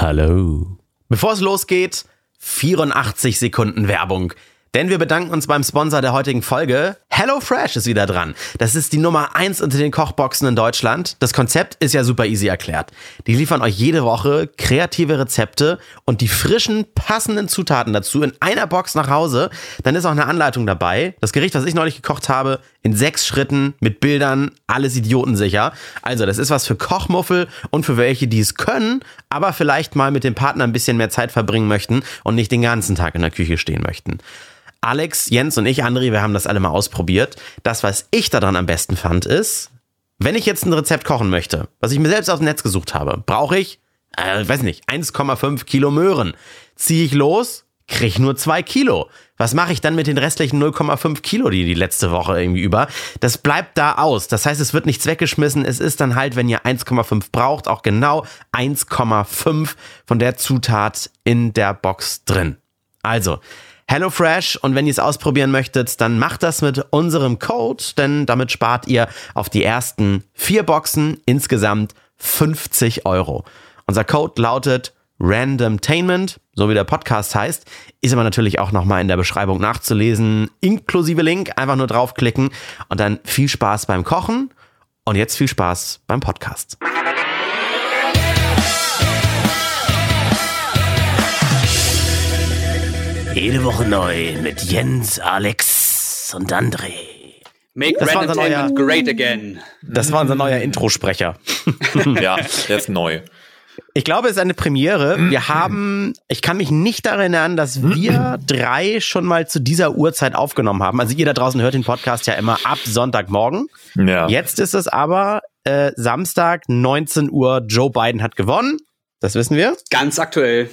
Hallo. Bevor es losgeht, 84 Sekunden Werbung. Denn wir bedanken uns beim Sponsor der heutigen Folge. HelloFresh ist wieder dran. Das ist die Nummer eins unter den Kochboxen in Deutschland. Das Konzept ist ja super easy erklärt. Die liefern euch jede Woche kreative Rezepte und die frischen, passenden Zutaten dazu in einer Box nach Hause. Dann ist auch eine Anleitung dabei. Das Gericht, was ich neulich gekocht habe, in sechs Schritten mit Bildern, alles idiotensicher. Also, das ist was für Kochmuffel und für welche, die es können, aber vielleicht mal mit dem Partner ein bisschen mehr Zeit verbringen möchten und nicht den ganzen Tag in der Küche stehen möchten. Alex, Jens und ich, André, wir haben das alle mal ausprobiert. Das, was ich daran am besten fand, ist, wenn ich jetzt ein Rezept kochen möchte, was ich mir selbst aus dem Netz gesucht habe, brauche ich, äh, weiß nicht, 1,5 Kilo Möhren. Ziehe ich los, kriege ich nur 2 Kilo. Was mache ich dann mit den restlichen 0,5 Kilo, die die letzte Woche irgendwie über? Das bleibt da aus. Das heißt, es wird nichts weggeschmissen. Es ist dann halt, wenn ihr 1,5 braucht, auch genau 1,5 von der Zutat in der Box drin. Also, HelloFresh. Und wenn ihr es ausprobieren möchtet, dann macht das mit unserem Code, denn damit spart ihr auf die ersten vier Boxen insgesamt 50 Euro. Unser Code lautet Randomtainment, so wie der Podcast heißt, ist aber natürlich auch nochmal in der Beschreibung nachzulesen, inklusive Link, einfach nur draufklicken. Und dann viel Spaß beim Kochen. Und jetzt viel Spaß beim Podcast. Jede Woche neu mit Jens, Alex und André. Make Das war neuer- great again. Das war unser neuer Introsprecher. Ja, der ist neu. Ich glaube, es ist eine Premiere. Wir haben, ich kann mich nicht daran erinnern, dass wir drei schon mal zu dieser Uhrzeit aufgenommen haben. Also ihr da draußen hört den Podcast ja immer ab Sonntagmorgen. Ja. Jetzt ist es aber äh, Samstag, 19 Uhr. Joe Biden hat gewonnen. Das wissen wir. Ganz aktuell.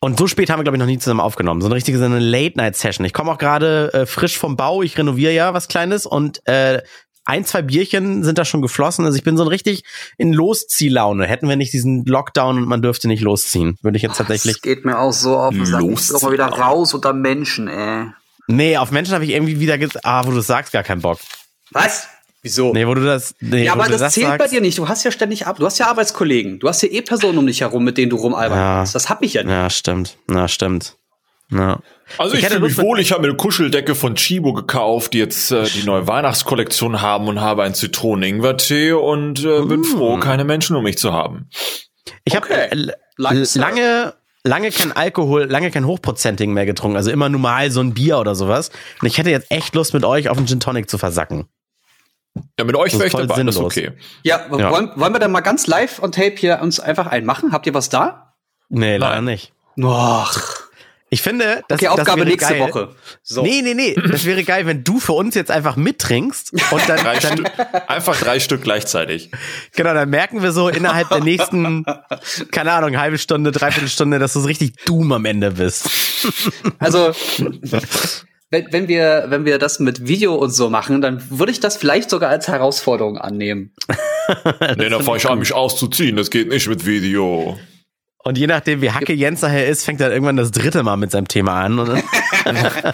Und so spät haben wir, glaube ich, noch nie zusammen aufgenommen. So eine richtige so eine Late-Night-Session. Ich komme auch gerade äh, frisch vom Bau. Ich renoviere ja was Kleines und äh, ein, zwei Bierchen sind da schon geflossen. Also ich bin so ein richtig in Losziehlaune. Hätten wir nicht diesen Lockdown und man dürfte nicht losziehen, würde ich jetzt tatsächlich. Das geht mir auch so auf den Sack. Ich doch mal wieder raus unter Menschen, ey. Nee, auf Menschen habe ich irgendwie wieder gesagt, ah, wo du sagst, gar keinen Bock. Was? Wieso? Nee, wo du das. Nee, ja, wo aber du das, zählt sagst, bei dir nicht. Du hast ja ständig ab. Du hast ja Arbeitskollegen. Du hast ja eh Personen um dich herum, mit denen du rumalbern Ja. kannst. Das hab ich ja nicht. Ja, stimmt. Na, stimmt. Ja. Also Ich ich, hätte fühle mich wohl, ich habe mir eine Kuscheldecke von Chibo gekauft, die jetzt äh, die neue Weihnachtskollektion haben und habe einen Zitronen-Ingwer-Tee und äh, bin froh, keine Menschen um mich zu haben. Ich habe Okay. äh, l- Lifestyle. lange, lange kein Alkohol, lange kein Hochprozentigen mehr getrunken. Also immer normal so ein Bier oder sowas. Und ich hätte jetzt echt Lust, mit euch auf einen Gin Tonic zu versacken. Ja, mit euch Das ist wäre ich dabei, das ist sinnlos. okay. Ja, Ja. Wollen, wollen wir dann mal ganz live on tape hier uns einfach einen machen? Habt ihr was da? Nee, leider Nein. nicht. Ach. Ich finde, das, Okay, das Aufgabe wäre nächste geil. Woche. So. Nee, nee, nee. Das wäre geil, wenn du für uns jetzt einfach mittrinkst und dann, Drei dann einfach drei Stück gleichzeitig. genau, dann merken wir so innerhalb der nächsten, keine Ahnung, halbe Stunde, dreiviertel Stunde, dass du so richtig Doom am Ende bist. Also, wenn, wenn wir, wenn wir das mit Video und so machen, dann würde ich das vielleicht sogar als Herausforderung annehmen. Nee, da fange ich an, mich auszuziehen. Das geht nicht mit Video. Und je nachdem, wie Hacke Jens daher ist, fängt er irgendwann das dritte Mal mit seinem Thema an.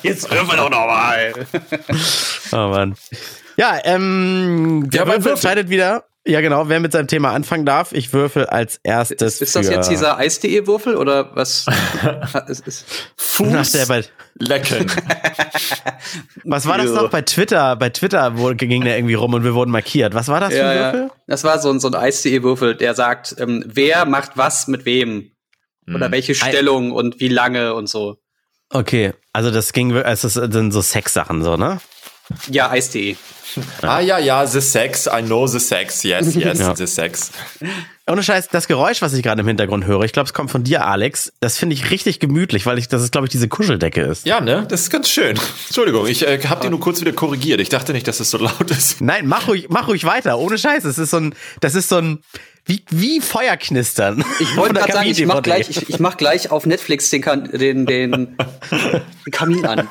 Jetzt hören wir doch noch mal. Oh Mann. Ja, ähm, der Ja, würfelt? entscheidet wieder. Ja, genau, wer mit seinem Thema anfangen darf. Ich würfel als erstes. Ist das für- jetzt dieser Eis.de-Würfel oder was? ist, Nach der bei, lecken. was war das Ja. noch bei Twitter? Bei Twitter wo, ging der irgendwie rum und wir wurden markiert. Was war das für ja, ein ja. Würfel? Das war so ein, so ein Eis.de-Würfel, der sagt, ähm, wer macht was mit wem? Oder welche Stellung und wie lange und so. Okay, also das ging, es ist dann so Sexsachen so, ne? Ja, Eis.de. Ah ja, ja, the sex. I know the sex. Yes, yes, Ja. the sex. Ohne Scheiß, das Geräusch, was ich gerade im Hintergrund höre, ich glaube, es kommt von dir, Alex. Das finde ich richtig gemütlich, weil ich, das ist, glaube ich, diese Kuscheldecke ist. Ja, ne? Das ist ganz schön. Entschuldigung, ich äh, habe die nur kurz wieder korrigiert. Ich dachte nicht, dass es so laut ist. Nein, mach ruhig, mach ruhig weiter. Ohne Scheiß. Es ist so ein, das ist so ein, wie, wie Feuerknistern. Ich wollte gerade sagen, ich mach gleich, ich, ich mach gleich auf Netflix den, kan den, den Kamin an.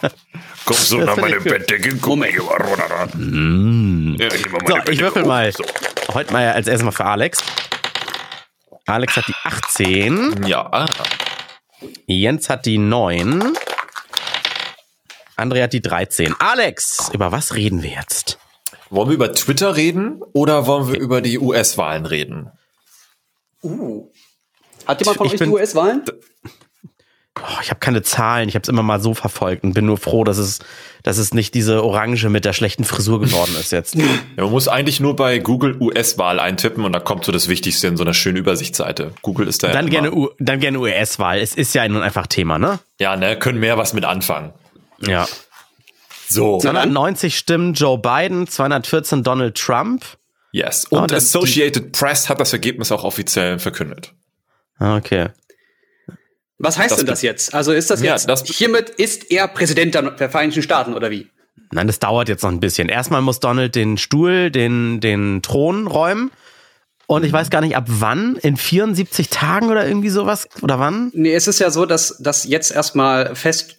Kommst du nach find meine ich gut. Bettdecke? Mal hier mal runter. Ja, ich So, ich würfel mal. So. Heute mal als erstes mal für Alex. Alex hat die 18. Ja. Jens hat die 9. André hat die 13. Alex, über was reden wir jetzt? Wollen wir über Twitter reden oder wollen wir über die US-Wahlen reden? Uh. Hat jemand von Ich euch die US-Wahlen? Oh, ich habe keine Zahlen, ich habe es immer mal so verfolgt und bin nur froh, dass es, dass es nicht diese Orange mit der schlechten Frisur geworden ist jetzt. Ja, man muss eigentlich nur bei Google US-Wahl eintippen und da kommt so das Wichtigste in so einer schönen Übersichtsseite. Google ist da ja Dann immer- gerne, U dann gerne US-Wahl. Es ist ja nun einfach Thema, ne? Ja, ne, können mehr was mit anfangen. Ja. So, 290 Stimmen Joe Biden, 214 Donald Trump. Yes. Oh, Und das- Associated Press hat das Ergebnis auch offiziell verkündet. Ah, Okay. Was heißt Das denn das jetzt? Also ist das Ja, jetzt, das- hiermit ist er Präsident der, der Vereinigten Staaten oder wie? Nein, das dauert jetzt noch ein bisschen. Erstmal muss Donald den Stuhl, den, den Thron räumen. Und ich weiß gar nicht, ab wann? In 74 Tagen oder irgendwie sowas? Oder wann? Nee, es ist ja so, dass, dass jetzt erstmal fest,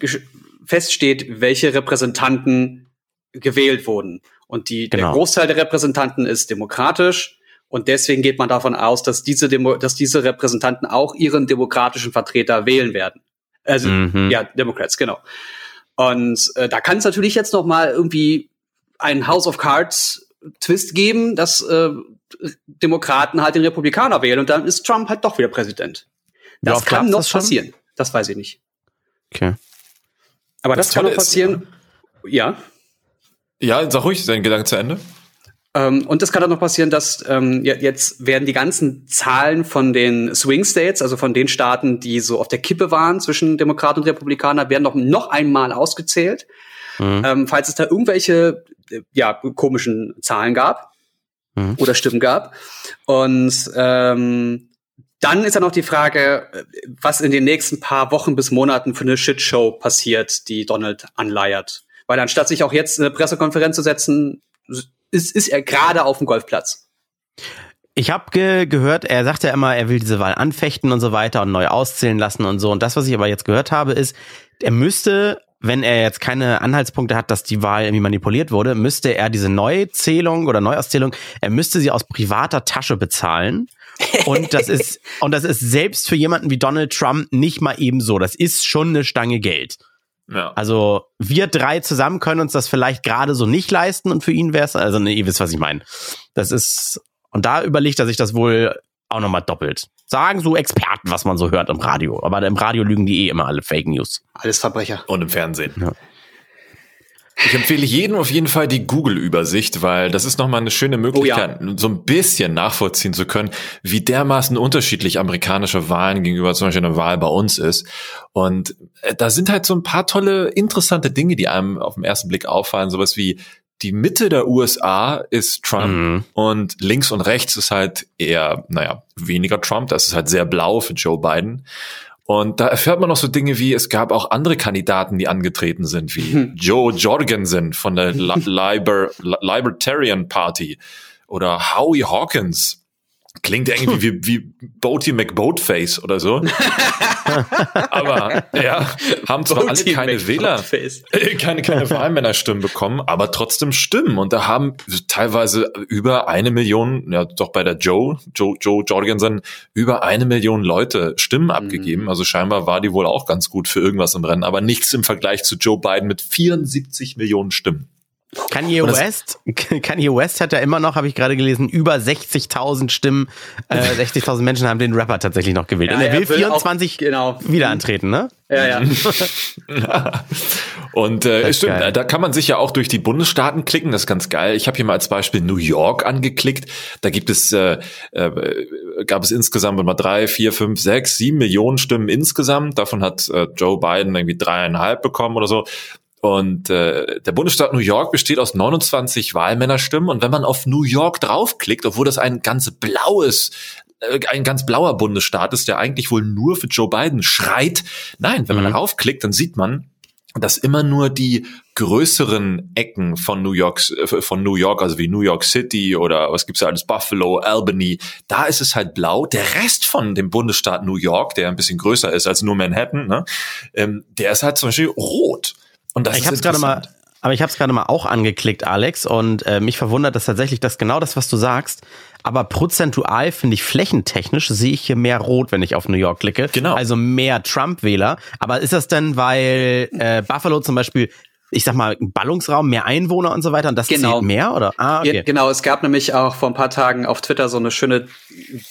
feststeht, welche Repräsentanten gewählt wurden. Und die, der Genau. Großteil der Repräsentanten ist demokratisch. Und deswegen geht man davon aus, dass diese, Demo dass diese Repräsentanten auch ihren demokratischen Vertreter wählen werden. Also, Mhm. ja, Democrats, genau. Und äh, da kann es natürlich jetzt noch mal irgendwie einen House of Cards Twist geben, dass äh, Demokraten halt den Republikaner wählen und dann ist Trump halt doch wieder Präsident. Das oft kann noch das passieren. Das weiß ich nicht. Okay. Aber das, Das kann noch Tolle ist, passieren. ja. Ja, sag ruhig, dein Gedanke zu Ende. Ähm, und es kann auch noch passieren, dass ähm, je- jetzt werden die ganzen Zahlen von den Swing States, also von den Staaten, die so auf der Kippe waren zwischen Demokraten und Republikaner, werden noch, noch einmal ausgezählt. Mhm. Ähm, falls es da irgendwelche äh, ja, komischen Zahlen gab Mhm. oder Stimmen gab. Und ähm, dann ist ja noch die Frage, äh, was in den nächsten paar Wochen bis Monaten für eine Shitshow passiert, die Donald anleiert. Weil anstatt sich auch jetzt eine Pressekonferenz zu setzen, ist, ist er gerade auf dem Golfplatz. Ich habe ge gehört, er sagt ja immer, er will diese Wahl anfechten und so weiter und neu auszählen lassen und so. Und das, was ich aber jetzt gehört habe, ist, er müsste, wenn er jetzt keine Anhaltspunkte hat, dass die Wahl irgendwie manipuliert wurde, müsste er diese Neuzählung oder Neuauszählung, er müsste sie aus privater Tasche bezahlen. Und das ist, und das ist selbst für jemanden wie Donald Trump nicht mal eben so. Das ist schon eine Stange Geld. Ja. Also wir drei zusammen können uns das vielleicht gerade so nicht leisten und für ihn wäre es, also ne, ihr wisst, was ich meine. Das ist, und da überlegt er sich das wohl auch nochmal doppelt. Sagen so Experten, was man so hört im Radio. Aber im Radio lügen die eh immer alle Fake News. Alles Verbrecher. Und im Fernsehen. Ja. Ich empfehle jedem auf jeden Fall die Google-Übersicht, weil das ist nochmal eine schöne Möglichkeit, so ein bisschen nachvollziehen zu können, wie dermaßen unterschiedlich amerikanische Wahlen gegenüber zum Beispiel einer Wahl bei uns ist. Und äh, da sind halt so ein paar tolle, interessante Dinge, die einem auf den ersten Blick auffallen. Sowas wie die Mitte der USA ist Trump Mhm. und links und rechts ist halt eher, naja, weniger Trump. Das ist halt sehr blau für Joe Biden. Und da erfährt man noch so Dinge wie, es gab auch andere Kandidaten, die angetreten sind, wie Joe Jorgensen von der Li- Liber Li- Libertarian Party oder Howie Hawkins. Klingt irgendwie wie, wie Boaty McBoatface oder so. aber ja, haben zwar alle keine Wähler, äh, keine, keine Wahlmännerstimmen bekommen, aber trotzdem Stimmen. Und da haben teilweise über eine Million, ja doch bei der Joe, Joe, Joe Jorgensen, über eine Million Leute Stimmen abgegeben. Also scheinbar war die wohl auch ganz gut für irgendwas im Rennen, aber nichts im Vergleich zu Joe Biden mit 74 Millionen Stimmen. Kanye das- West, Kanye West hat ja immer noch, habe ich gerade gelesen, über 60.000 Stimmen, äh, 60.000 Menschen haben den Rapper tatsächlich noch gewählt. Ja, Und er er will will 24 auch- genau. wieder antreten, ne? Ja, ja. Und äh, stimmt, geil. da kann man sich ja auch durch die Bundesstaaten klicken, das ist ganz geil. Ich habe hier mal als Beispiel New York angeklickt. Da gibt es, äh, äh, gab es insgesamt mal drei, vier, fünf, sechs, sieben Millionen Stimmen insgesamt. Davon hat äh, Joe Biden irgendwie dreieinhalb bekommen oder so. Und äh, der Bundesstaat New York besteht aus 29 Wahlmännerstimmen. Und wenn man auf New York draufklickt, obwohl das ein ganz blaues, äh, ein ganz blauer Bundesstaat ist, der eigentlich wohl nur für Joe Biden schreit. Nein, wenn man Mhm. draufklickt, dann sieht man, dass immer nur die größeren Ecken von New York, äh, von New York, also wie New York City oder was gibt's da alles, Buffalo, Albany, da ist es halt blau. Der Rest von dem Bundesstaat New York, der ein bisschen größer ist als nur Manhattan, ne, ähm, der ist halt zum Beispiel rot. Und das Ich habe es gerade mal, aber ich habe es gerade mal auch angeklickt, Alex, und äh, mich verwundert das tatsächlich, dass genau das, was du sagst, aber prozentual finde ich flächentechnisch sehe ich hier mehr Rot, wenn ich auf New York klicke. Genau. Also mehr Trump-Wähler. Aber ist das denn, weil äh, Buffalo zum Beispiel, ich sag mal, Ballungsraum, mehr Einwohner und so weiter und das Genau. zählt mehr oder? Ah, okay. Genau, es gab nämlich auch vor ein paar Tagen auf Twitter so eine schöne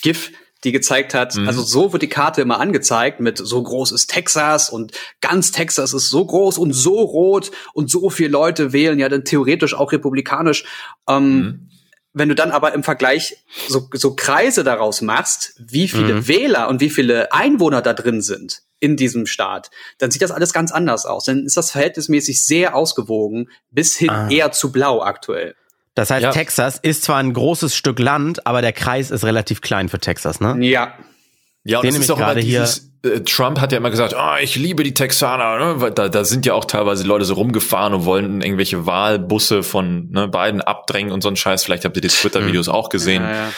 GIF, die gezeigt hat, also so wird die Karte immer angezeigt mit so groß ist Texas und ganz Texas ist so groß und so rot und so viele Leute wählen ja dann theoretisch auch republikanisch. Ähm, Wenn du dann aber im Vergleich so, so Kreise daraus machst, wie viele Wähler und wie viele Einwohner da drin sind in diesem Staat, dann sieht das alles ganz anders aus. Dann ist das verhältnismäßig sehr ausgewogen bis hin Ah. eher zu blau aktuell. Das heißt, Ja. Texas ist zwar ein großes Stück Land, aber der Kreis ist relativ klein für Texas, ne? Ja. Ja, und Den nehme ist ich auch immer gerade hier- dieses, äh, Trump hat ja immer gesagt, ah, ich liebe die Texaner, ne? Weil Da, da sind ja auch teilweise Leute so rumgefahren und wollten irgendwelche Wahlbusse von ne, Biden abdrängen und so ein Scheiß. Vielleicht habt ihr die Twitter-Videos auch gesehen. Ja, ja.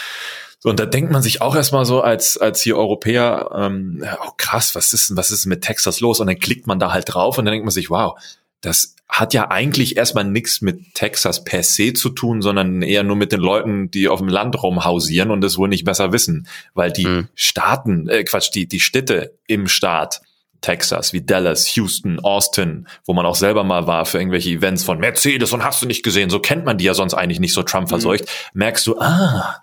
So, und da denkt man sich auch erstmal so als, als hier Europäer, ähm, oh krass, was ist denn, was ist denn mit Texas los? Und dann klickt man da halt drauf und dann denkt man sich, wow, das hat ja eigentlich erstmal nichts mit Texas per se zu tun, sondern eher nur mit den Leuten, die auf dem Land rumhausieren und das wohl nicht besser wissen. Weil die Hm. Staaten, äh, Quatsch, die, die Städte im Staat, Texas, wie Dallas, Houston, Austin, wo man auch selber mal war für irgendwelche Events von Mercedes und hast du nicht gesehen, so kennt man die ja sonst eigentlich nicht so Trump verseucht, merkst du, ah,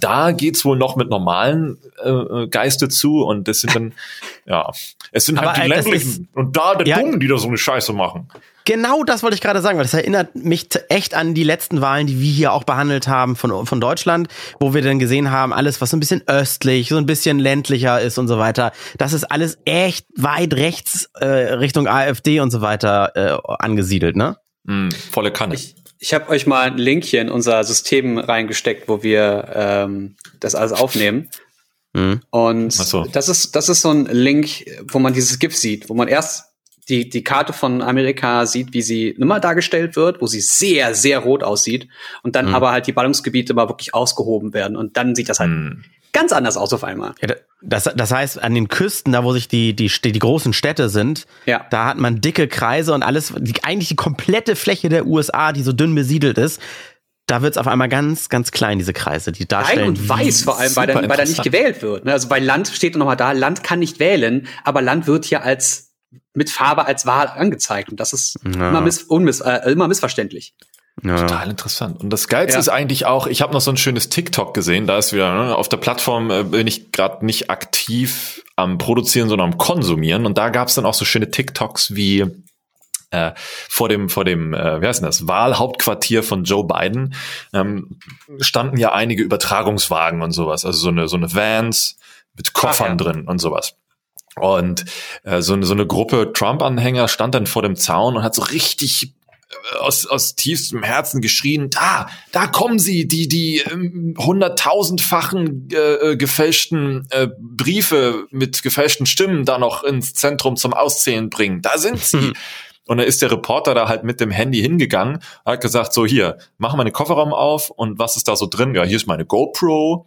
da geht's wohl noch mit normalen äh, äh, Geiste zu und das sind dann, ja, es sind Aber, halt die äh, ländlichen und da der Ja. Dummen, die da so eine Scheiße machen. Genau das wollte ich gerade sagen, weil das erinnert mich echt an die letzten Wahlen, die wir hier auch behandelt haben von, von Deutschland, wo wir dann gesehen haben, alles, was so ein bisschen östlich, so ein bisschen ländlicher ist und so weiter, das ist alles echt weit rechts äh, Richtung AfD und so weiter äh, angesiedelt, ne? Mm, volle Kanne. Ich, ich habe euch mal einen Link hier in unser System reingesteckt, wo wir ähm, das alles aufnehmen. Mhm. Und Ach so. das ist das ist so ein Link, wo man dieses GIF sieht, wo man erst die die Karte von Amerika sieht, wie sie immer dargestellt wird, wo sie sehr sehr rot aussieht und dann aber halt die Ballungsgebiete mal wirklich ausgehoben werden und dann sieht das halt Mm. ganz anders aus auf einmal. Ja, da- das, das heißt, an den Küsten, da wo sich die, die, die großen Städte sind, Ja. da hat man dicke Kreise und alles, die, eigentlich die komplette Fläche der USA, die so dünn besiedelt ist, da wird's auf einmal ganz, ganz klein, diese Kreise, die Klein darstellen. und wie- weiß vor allem, weil, da nicht gewählt wird. Ne? Also bei Land steht noch mal da, Land kann nicht wählen, aber Land wird hier als mit Farbe als Wahl angezeigt und das ist Ja. immer, miss, unmiss, äh, immer missverständlich. Ja. Total interessant. Und das Geilste Ja. ist eigentlich auch, ich habe noch so ein schönes TikTok gesehen, da ist wieder, ne, auf der Plattform äh, bin ich gerade nicht aktiv am Produzieren, sondern am Konsumieren. Und da gab es dann auch so schöne TikToks wie äh, vor dem, vor dem, äh, wie heißt denn das, Wahlhauptquartier von Joe Biden ähm, standen ja einige Übertragungswagen und sowas, also so eine, so eine Vans mit Koffern Ach ja. drin und sowas. Und äh, so, eine- so eine Gruppe Trump-Anhänger stand dann vor dem Zaun und hat so richtig äh, aus, aus tiefstem Herzen geschrien, da, da kommen sie, die, die ähm, hunderttausendfachen äh, äh, gefälschten äh, Briefe mit gefälschten Stimmen da noch ins Zentrum zum Auszählen bringen. Da sind sie. Und dann ist der Reporter da halt mit dem Handy hingegangen, hat gesagt, so hier, mach mal den Kofferraum auf und was ist da so drin? Ja, hier ist meine GoPro,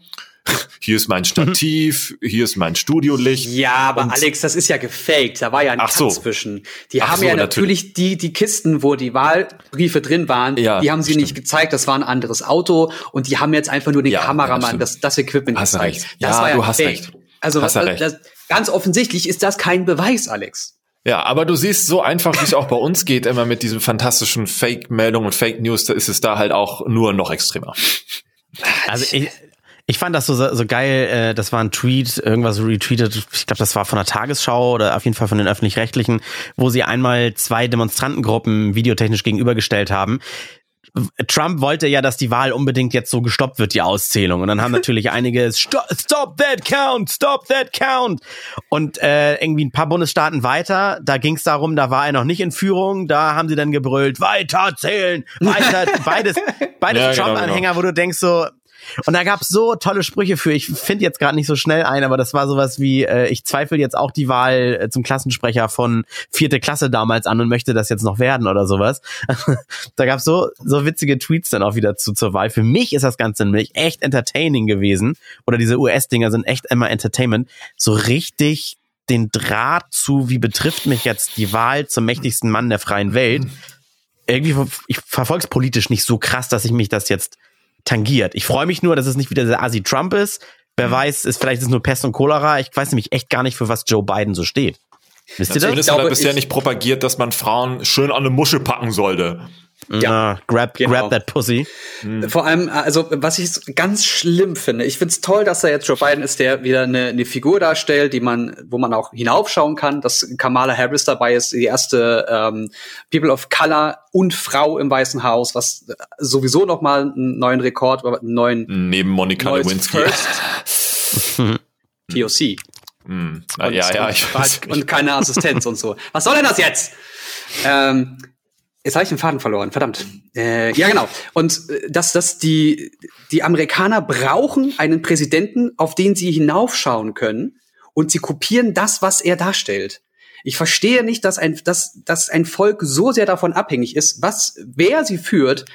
hier ist mein Stativ, hier ist mein Studiolicht. Ja, aber Und- Alex, das ist ja gefaked. Da war ja ein Ach so. Zwischen. Die Ach haben so, ja natürlich. natürlich die, die Kisten, wo die Wahlbriefe drin waren, Ja, die haben sie stimmt. nicht gezeigt. Das war ein anderes Auto und die haben jetzt einfach nur den Ja, ja, Kameramann, stimmt. das, das Equipment Hast du gezeigt. recht. Das Ja, war ja du hast fake. recht. Also Hast das, recht. das, ganz offensichtlich ist das kein Beweis, Alex. Ja, aber du siehst so einfach, wie es auch bei uns geht, immer mit diesen fantastischen Fake-Meldungen und Fake News, da ist es da halt auch nur noch extremer. Also ich, ich fand das so, so geil, äh, das war ein Tweet, irgendwas retweetet, ich glaube, das war von der Tagesschau oder auf jeden Fall von den Öffentlich-Rechtlichen, wo sie einmal zwei Demonstrantengruppen videotechnisch gegenübergestellt haben. Trump wollte ja, dass die Wahl unbedingt jetzt so gestoppt wird, die Auszählung. Und dann haben natürlich einige stop, stop that count, stop that count. Und äh, irgendwie ein paar Bundesstaaten weiter, da ging es darum, da war er noch nicht in Führung, da haben sie dann gebrüllt, weiter zählen, weiter, beides, beides Ja, genau, Trump-Anhänger, wo du denkst so, und da gab's so tolle Sprüche für. Ich finde jetzt gerade nicht so schnell ein, aber das war sowas wie, äh, ich zweifle jetzt auch die Wahl äh, zum Klassensprecher von vierte Klasse damals an und möchte das jetzt noch werden oder sowas. da gab's so, so witzige Tweets dann auch wieder zu zur Wahl. Für mich ist das Ganze nämlich echt entertaining gewesen. Oder diese US-Dinger sind echt immer Entertainment. So richtig den Draht zu, wie betrifft mich jetzt die Wahl zum mächtigsten Mann der freien Welt. Irgendwie, ver- ich verfolge es politisch nicht so krass, dass ich mich das jetzt tangiert. Ich freue mich nur, dass es nicht wieder der Asi Trump ist. Wer weiß, ist vielleicht ist es nur Pest und Cholera. Ich weiß nämlich echt gar nicht, für was Joe Biden so steht. Wisst ihr das? Zumindest hat er bisher ich- nicht propagiert, dass man Frauen schön an eine Musche packen sollte. Ja, grab, Genau. grab that pussy. Vor allem, also was ich ganz schlimm finde, ich find's toll, dass da jetzt Joe Biden ist, der wieder eine, eine Figur darstellt, die man, wo man auch hinaufschauen kann, dass Kamala Harris dabei ist, die erste ähm, People of Color und Frau im Weißen Haus, was sowieso noch mal einen neuen Rekord, einen neuen Neben Monika Lewinsky. TOC. Hm. Ah, ja, ja, ich weiß. und keine Assistenz und so. Was soll denn das jetzt? Ähm, jetzt habe ich den Faden verloren, verdammt. Äh, ja, genau. Und äh, dass, dass die, die Amerikaner brauchen einen Präsidenten, auf den sie hinaufschauen können und sie kopieren das, was er darstellt. Ich verstehe nicht, dass ein, dass, dass ein Volk so sehr davon abhängig ist, was, wer sie führt,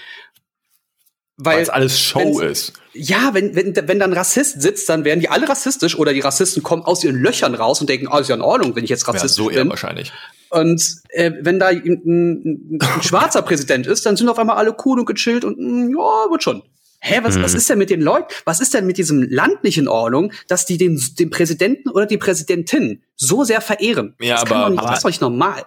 Weil es alles Show ist. Ja, wenn, wenn, wenn dann Rassist sitzt, dann werden die alle rassistisch oder die Rassisten kommen aus ihren Löchern raus und denken, oh, ist ja in Ordnung, wenn ich jetzt Ja, rassistisch so eher bin. wahrscheinlich. Und äh, wenn da ein, ein, ein schwarzer Präsident ist, dann sind auf einmal alle cool und gechillt und mm, ja, wird schon. Hä, was, Mhm. was ist denn mit den Leuten? Was ist denn mit diesem Land nicht in Ordnung, dass die den, den Präsidenten oder die Präsidentin so sehr verehren? Ja, das kann aber- doch nicht, aber- das ist doch nicht normal.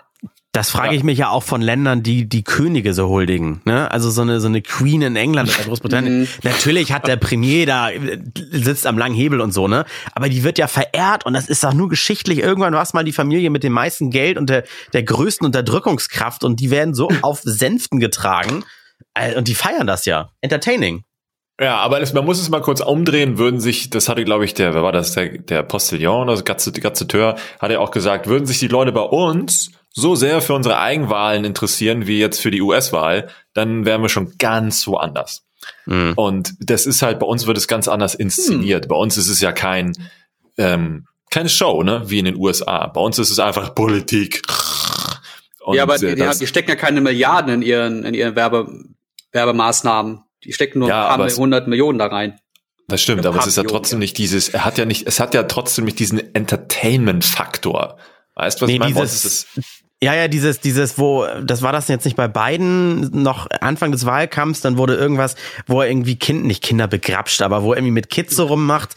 Das frage ich mich ja auch von Ländern, die die Könige so huldigen. Ne? Also so eine so eine Queen in England oder Großbritannien. Mhm. Natürlich hat der Premier da äh, sitzt am langen Hebel und so ne, aber die wird ja verehrt und das ist doch nur geschichtlich. Irgendwann war es mal die Familie mit dem meisten Geld und der der größten Unterdrückungskraft und die werden so auf Sänften getragen Äh, und die feiern das ja. Entertaining. Ja, aber man muss es mal kurz umdrehen, würden sich, das hatte, glaube ich, der, wer war das, der, der Postillon oder Gazze- Gazetteur, hat ja auch gesagt, würden sich die Leute bei uns so sehr für unsere Eigenwahlen interessieren, wie jetzt für die US-Wahl, dann wären wir schon ganz woanders. Mhm. Und das ist halt, bei uns wird es ganz anders inszeniert. Bei uns ist es ja kein, ähm, keine Show, ne, wie in den USA. Bei uns ist es einfach Politik. Und, ja, aber äh, die, die, das- die stecken ja keine Milliarden in ihren, in ihren Werbe, Werbemaßnahmen. Die stecken nur Ja, ein paar hundert Millionen da rein. Das stimmt, aber es ist ja trotzdem nicht dieses, er hat ja nicht, es hat ja trotzdem nicht diesen Entertainment-Faktor. Weißt du, was Nee, ich meine? Dieses- Ja, ja, dieses, dieses, wo, das war das jetzt nicht bei beiden, noch Anfang des Wahlkampfs, dann wurde irgendwas, wo er irgendwie Kind, nicht Kinder begrapscht, aber wo er irgendwie mit Kids so rummacht,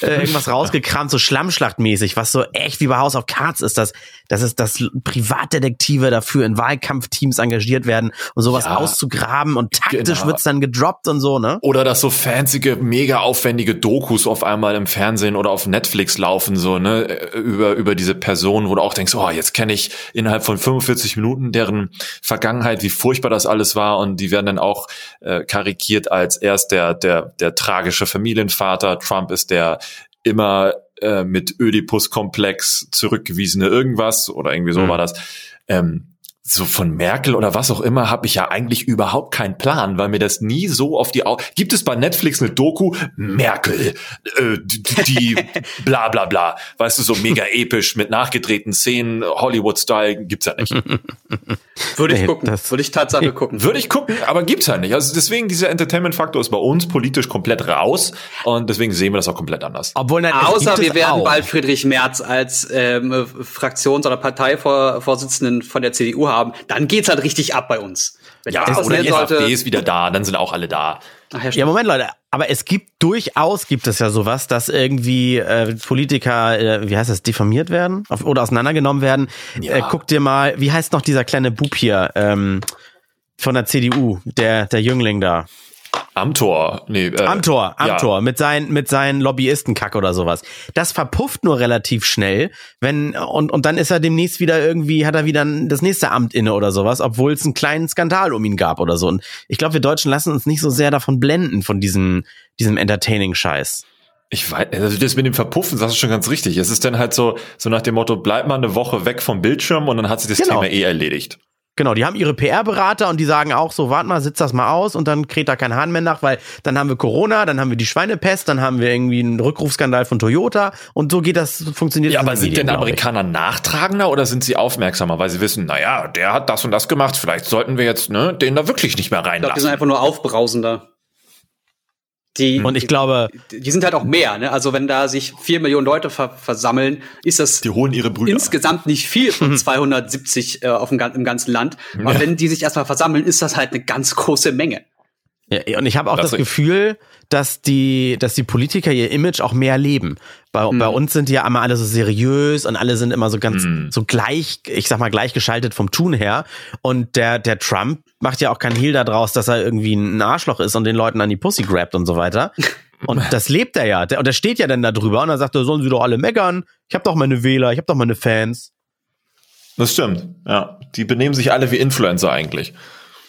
äh, irgendwas rausgekramt, so Schlammschlachtmäßig, was so echt wie bei House of Cards ist, dass, dass es, dass Privatdetektive dafür in Wahlkampfteams engagiert werden, um sowas Ja. auszugraben und taktisch Genau. wird's dann gedroppt und so, ne? Oder dass so fancy, mega aufwendige Dokus auf einmal im Fernsehen oder auf Netflix laufen, so, ne, über, über diese Person, wo du auch denkst, oh, jetzt kenne ich innerhalb von 45 Minuten deren Vergangenheit, wie furchtbar das alles war und die werden dann auch äh, karikiert als erst der, der, der tragische Familienvater, Trump ist der immer äh, mit Ödipus-Komplex zurückgewiesene irgendwas oder irgendwie so Mhm. war das. Ähm, so von Merkel oder was auch immer habe ich ja eigentlich überhaupt keinen Plan, weil mir das nie so auf die Augen. Gibt es bei Netflix eine Doku Merkel, äh, die, die bla bla bla, weißt du, so mega episch mit nachgedrehten Szenen, Hollywood-Style gibt's ja nicht. Würde ich Nee, gucken. das- Würde ich Tatsache gucken. Würde ich gucken, aber gibt's ja nicht. Also deswegen dieser Entertainment-Faktor ist bei uns politisch komplett raus und deswegen sehen wir das auch komplett anders. Obwohl, nein, Außer wir werden auch. bald Friedrich Merz als ähm, Fraktions- oder Parteivorsitzenden von der CDU haben, dann geht's halt richtig ab bei uns. Wenn Ja, das oder die AfD ist wieder da, dann sind auch alle da. Ach, ja, Ja, Moment, Leute, aber es gibt durchaus gibt es ja sowas, dass irgendwie äh, Politiker, äh, wie heißt das, diffamiert werden auf, oder auseinandergenommen werden. Ja. Äh, guck dir mal, wie heißt noch dieser kleine Bub hier ähm, von der CDU, der der Jüngling da. Amtor, nee, äh, Amtor, ja. Amtor, mit seinen, mit seinen Lobbyistenkack oder sowas. Das verpufft nur relativ schnell, wenn, und, und dann ist er demnächst wieder irgendwie, hat er wieder das nächste Amt inne oder sowas, obwohl es einen kleinen Skandal um ihn gab oder so. Und ich glaube, wir Deutschen lassen uns nicht so sehr davon blenden, von diesem, diesem Entertaining-Scheiß. Ich weiß, also das mit dem Verpuffen, das ist schon ganz richtig. Es ist dann halt so, so nach dem Motto, bleib mal eine Woche weg vom Bildschirm und dann hat sich das Genau. Thema eh erledigt. Genau, die haben ihre PR-Berater und die sagen auch so, warte mal, sitzt das mal aus und dann kräht da kein Hahn mehr nach, weil dann haben wir Corona, dann haben wir die Schweinepest, dann haben wir irgendwie einen Rückrufskandal von Toyota und so geht das, funktioniert Ja, das in aber den sind Medien, denn. Amerikaner nachtragender oder sind sie aufmerksamer, weil sie wissen, naja, der hat das und das gemacht, vielleicht sollten wir jetzt ne, den da wirklich nicht mehr Ich glaube, die reinlassen. sind einfach nur aufbrausender. Die, Und ich glaube, die, die sind halt auch mehr. Ne? Also wenn da sich vier Millionen Leute ver versammeln, ist das Die holen ihre Brüder. insgesamt nicht viel von 270 äh, auf dem, im ganzen Land. Aber Ja. wenn die sich erstmal versammeln, ist das halt eine ganz große Menge. Ja, und ich habe auch Das- das Gefühl, dass die, dass die Politiker ihr Image auch mehr leben. Bei, bei uns sind die ja immer alle so seriös und alle sind immer so ganz Mhm. so gleich, ich sag mal gleichgeschaltet vom Tun her. Und der, der Trump macht ja auch keinen Hehl daraus, dass er irgendwie ein Arschloch ist und den Leuten an die Pussy grabt und so weiter. Und das lebt er ja. Und der steht ja dann da drüber und dann sagt er, sollen sie doch alle meckern. Ich habe doch meine Wähler, ich habe doch meine Fans. Das stimmt. Ja, die benehmen sich alle wie Influencer eigentlich.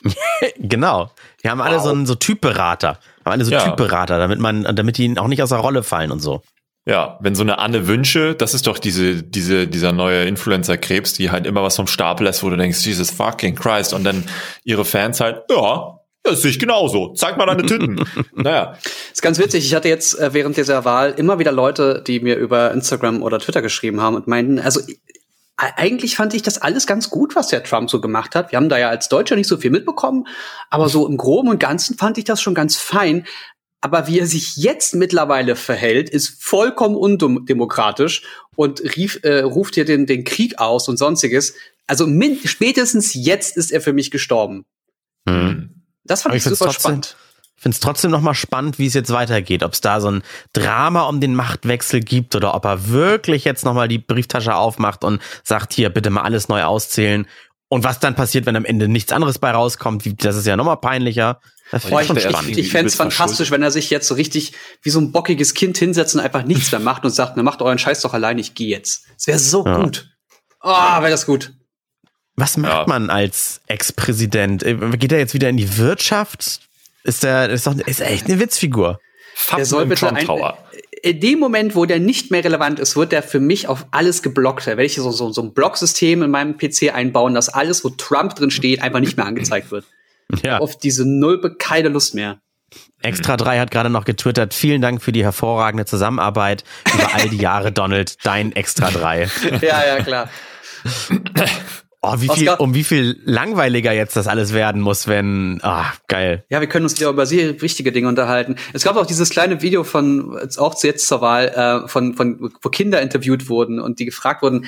Genau. Die haben alle so einen so Typberater. Haben alle so Ja. Typberater, damit man, damit die auch nicht aus der Rolle fallen und so. Ja, wenn so eine Anne Wünsche, das ist doch diese, diese, dieser neue Influencer-Krebs, die halt immer was vom Stapel lässt, wo du denkst, Jesus fucking Christ, und dann ihre Fans halt, ja, das sehe ich genauso. Zeig mal deine Titten. naja. Ist ganz witzig. Ich hatte jetzt äh, während dieser Wahl immer wieder Leute, die mir über Instagram oder Twitter geschrieben haben und meinten, also eigentlich fand ich das alles ganz gut, was der Trump so gemacht hat. Wir haben da ja als Deutscher nicht so viel mitbekommen, aber so im Groben und Ganzen fand ich das schon ganz fein. Aber wie er sich jetzt mittlerweile verhält, ist vollkommen undemokratisch und rief, äh, ruft hier den, den Krieg aus und sonstiges. Also spätestens jetzt ist er für mich gestorben. Das fand Aber ich, ich super trotzdem, spannend. Ich find's trotzdem nochmal spannend, wie es jetzt weitergeht. Ob es da so ein Drama um den Machtwechsel gibt oder ob er wirklich jetzt nochmal die Brieftasche aufmacht und sagt, hier, bitte mal alles neu auszählen. Und was dann passiert, wenn am Ende nichts anderes bei rauskommt, wie- das ist ja nochmal peinlicher. Das finde ich ich Ich fände es fantastisch, wenn er sich jetzt so richtig wie so ein bockiges Kind hinsetzt und einfach nichts mehr macht und sagt, na macht euren Scheiß doch allein, ich gehe jetzt. Das wäre so Ja. gut. Ah, wäre das gut. Was macht Ja. man als Ex-Präsident? Äh, Geht er jetzt wieder in die Wirtschaft? Ist der, ist doch, ist er echt eine Witzfigur. Fappen Der soll im bitte Trump ein, in dem Moment, wo der nicht mehr relevant ist, wird der für mich auf alles geblockt. Da werde ich so, so, so ein Blocksystem in meinem PC einbauen, dass alles, wo Trump drin steht, einfach nicht mehr angezeigt wird. Ja. Auf diese Nulpe keine Lust mehr. Extra 3 hat gerade noch getwittert. Vielen Dank für die hervorragende Zusammenarbeit über all die Jahre, Donald. Dein Extra 3. Ja, ja, klar. Oh, wie viel, um wie viel langweiliger jetzt das alles werden muss, wenn, ah, geil. Ja, wir können uns wieder über sehr wichtige Dinge unterhalten. Es gab auch dieses kleine Video von, auch zu jetzt zur Wahl, äh, von, von, wo Kinder interviewt wurden und die gefragt wurden,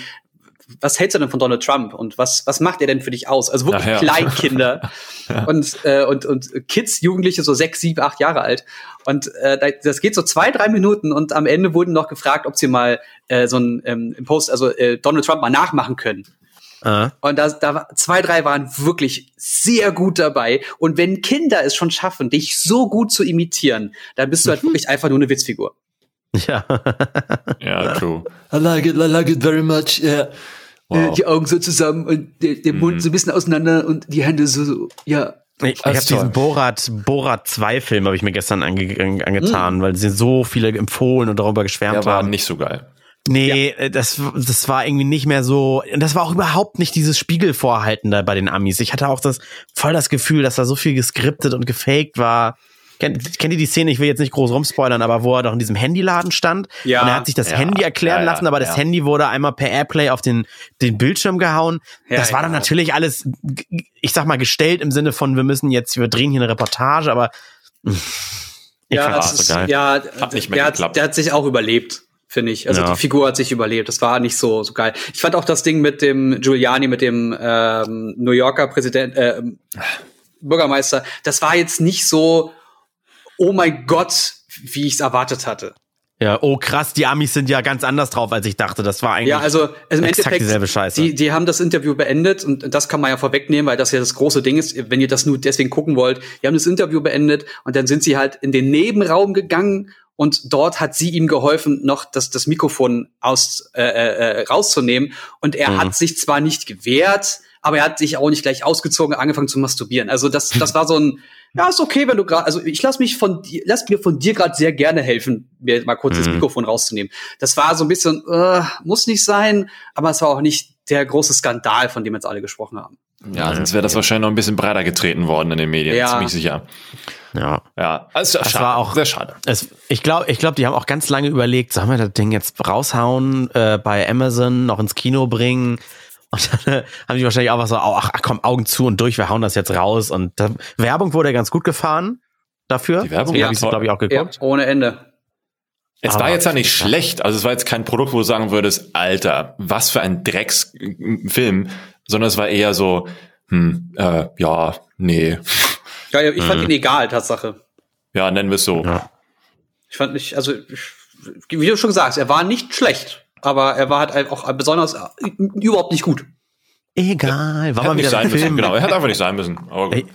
was hältst du denn von Donald Trump und was, was macht er denn für dich aus? Also wirklich ja. Kleinkinder und, äh, und, und Kids, Jugendliche, so sechs, sieben, acht Jahre alt. Und äh, da- das geht so zwei, drei Minuten und am Ende wurden noch gefragt, ob sie mal äh, so ein ähm, Post, also äh, Donald Trump mal nachmachen können. Äh, Und da, da zwei, drei waren wirklich sehr gut dabei. Und wenn Kinder es schon schaffen, dich so gut zu imitieren, dann bist du halt wirklich einfach nur eine Witzfigur. ja. Ja, true. I like it, I like it very much, yeah. Wow. Die Augen so zusammen und der, der Mund so ein bisschen auseinander und die Hände so, so ja. Ich, ich habe diesen Borat, Borat 2 Film habe ich mir gestern ange, ange- angetan, weil sie so viele empfohlen und darüber geschwärmt Der war haben. nicht so geil. Nee, äh, das, das war irgendwie nicht mehr so, und das war auch überhaupt nicht dieses Spiegelvorhalten da bei den Amis. Ich hatte auch das, voll das Gefühl, dass da so viel geskriptet und gefaked war. Kennt, kennt ihr die Szene? Ich will jetzt nicht groß rumspoilern, aber wo er doch in diesem Handyladen stand Ja. und er hat sich das Ja, Handy erklären ja, ja, lassen, aber das ja. Handy wurde einmal per Airplay auf den, den Bildschirm gehauen. Ja, das war dann ja. natürlich alles, ich sag mal, gestellt im Sinne von, wir müssen jetzt, wir drehen hier eine Reportage, aber ich ja, fand das so geil. ja, Hat nicht mehr der, hat, geklappt. der hat sich auch überlebt, finde ich. Also Ja. die Figur hat sich überlebt. Das war nicht so, so geil. Ich fand auch das Ding mit dem Giuliani, mit dem ähm, New Yorker Präsident, äh, Bürgermeister, das war jetzt nicht so, oh mein Gott, wie ich es erwartet hatte. Ja, oh krass, die Amis sind ja ganz anders drauf, als ich dachte. Das war eigentlich Ja, also, also im exakt Endeffekt, dieselbe Scheiße. Die, die haben das Interview beendet und das kann man ja vorwegnehmen, weil das ja das große Ding ist, wenn ihr das nur deswegen gucken wollt. Die haben das Interview beendet und dann sind sie halt in den Nebenraum gegangen und dort hat sie ihm geholfen, noch das, das Mikrofon aus, äh, äh, rauszunehmen. Und er Mhm. hat sich zwar nicht gewehrt, aber er hat sich auch nicht gleich ausgezogen, angefangen zu masturbieren. Also das, das war so ein, ja, ist okay, wenn du gerade, also ich lass mich von dir, lass mir von dir gerade sehr gerne helfen, mir mal kurz das Mhm. Mikrofon rauszunehmen. Das war so ein bisschen, äh, muss nicht sein, aber es war auch nicht der große Skandal, von dem jetzt alle gesprochen haben. Ja, sonst wäre das wahrscheinlich noch ein bisschen breiter getreten worden in den Medien, Ja. ziemlich sicher. ja. Ja, also Das schade, war auch- sehr schade. Es, ich glaube, ich glaub, die haben auch ganz lange überlegt, sollen wir das Ding jetzt raushauen, äh, bei Amazon noch ins Kino bringen? Und dann äh, haben die wahrscheinlich auch was so, ach, ach komm, Augen zu und durch, wir hauen das jetzt raus. Und äh, Werbung wurde ganz gut gefahren dafür. Die Werbung habe ich glaube ich, auch Ja, geguckt. ohne Ende. Es Aber- war jetzt ja nicht schlecht, also es war jetzt kein Produkt, wo du sagen würdest, Alter, was für ein Drecksfilm, sondern es war eher so, hm, äh, ja, nee, Ja, ich fand ihn egal, Tatsache. Ja, nennen wir es so. Ja. Ich fand nicht, also, ich, wie du schon sagst, er war nicht schlecht, aber er war halt auch besonders überhaupt nicht gut. Egal, war mal wieder sein ein müssen. Film. Genau, er hätte einfach nicht sein müssen. Aber gut. Ey,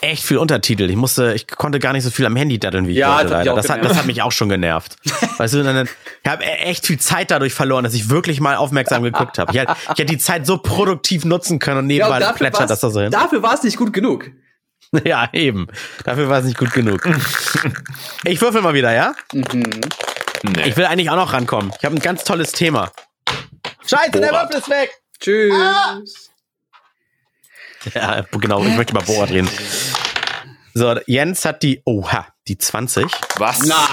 echt viel Untertitel. Ich musste, ich konnte gar nicht so viel am Handy daddeln, wie ich Ja, wollte. das hat mich Leider. auch Das, hat, das hat mich auch schon genervt. weißt du, dann, ich habe echt viel Zeit dadurch verloren, dass ich wirklich mal aufmerksam geguckt habe. Ich, hätte- ich hätte die Zeit so produktiv nutzen können und nebenbei dafür plätschert das da so hin. Dafür war es nicht gut genug. Ja, eben. Dafür war es nicht gut genug. ich würfel mal wieder, ja? Nee. Ich will eigentlich auch noch rankommen. Ich habe ein ganz tolles Thema. Scheiße, der Borat. Würfel ist weg. Tschüss. Ja, genau, ich möchte über Borat reden. So, Jens hat die, oha, die 20. Was? Na,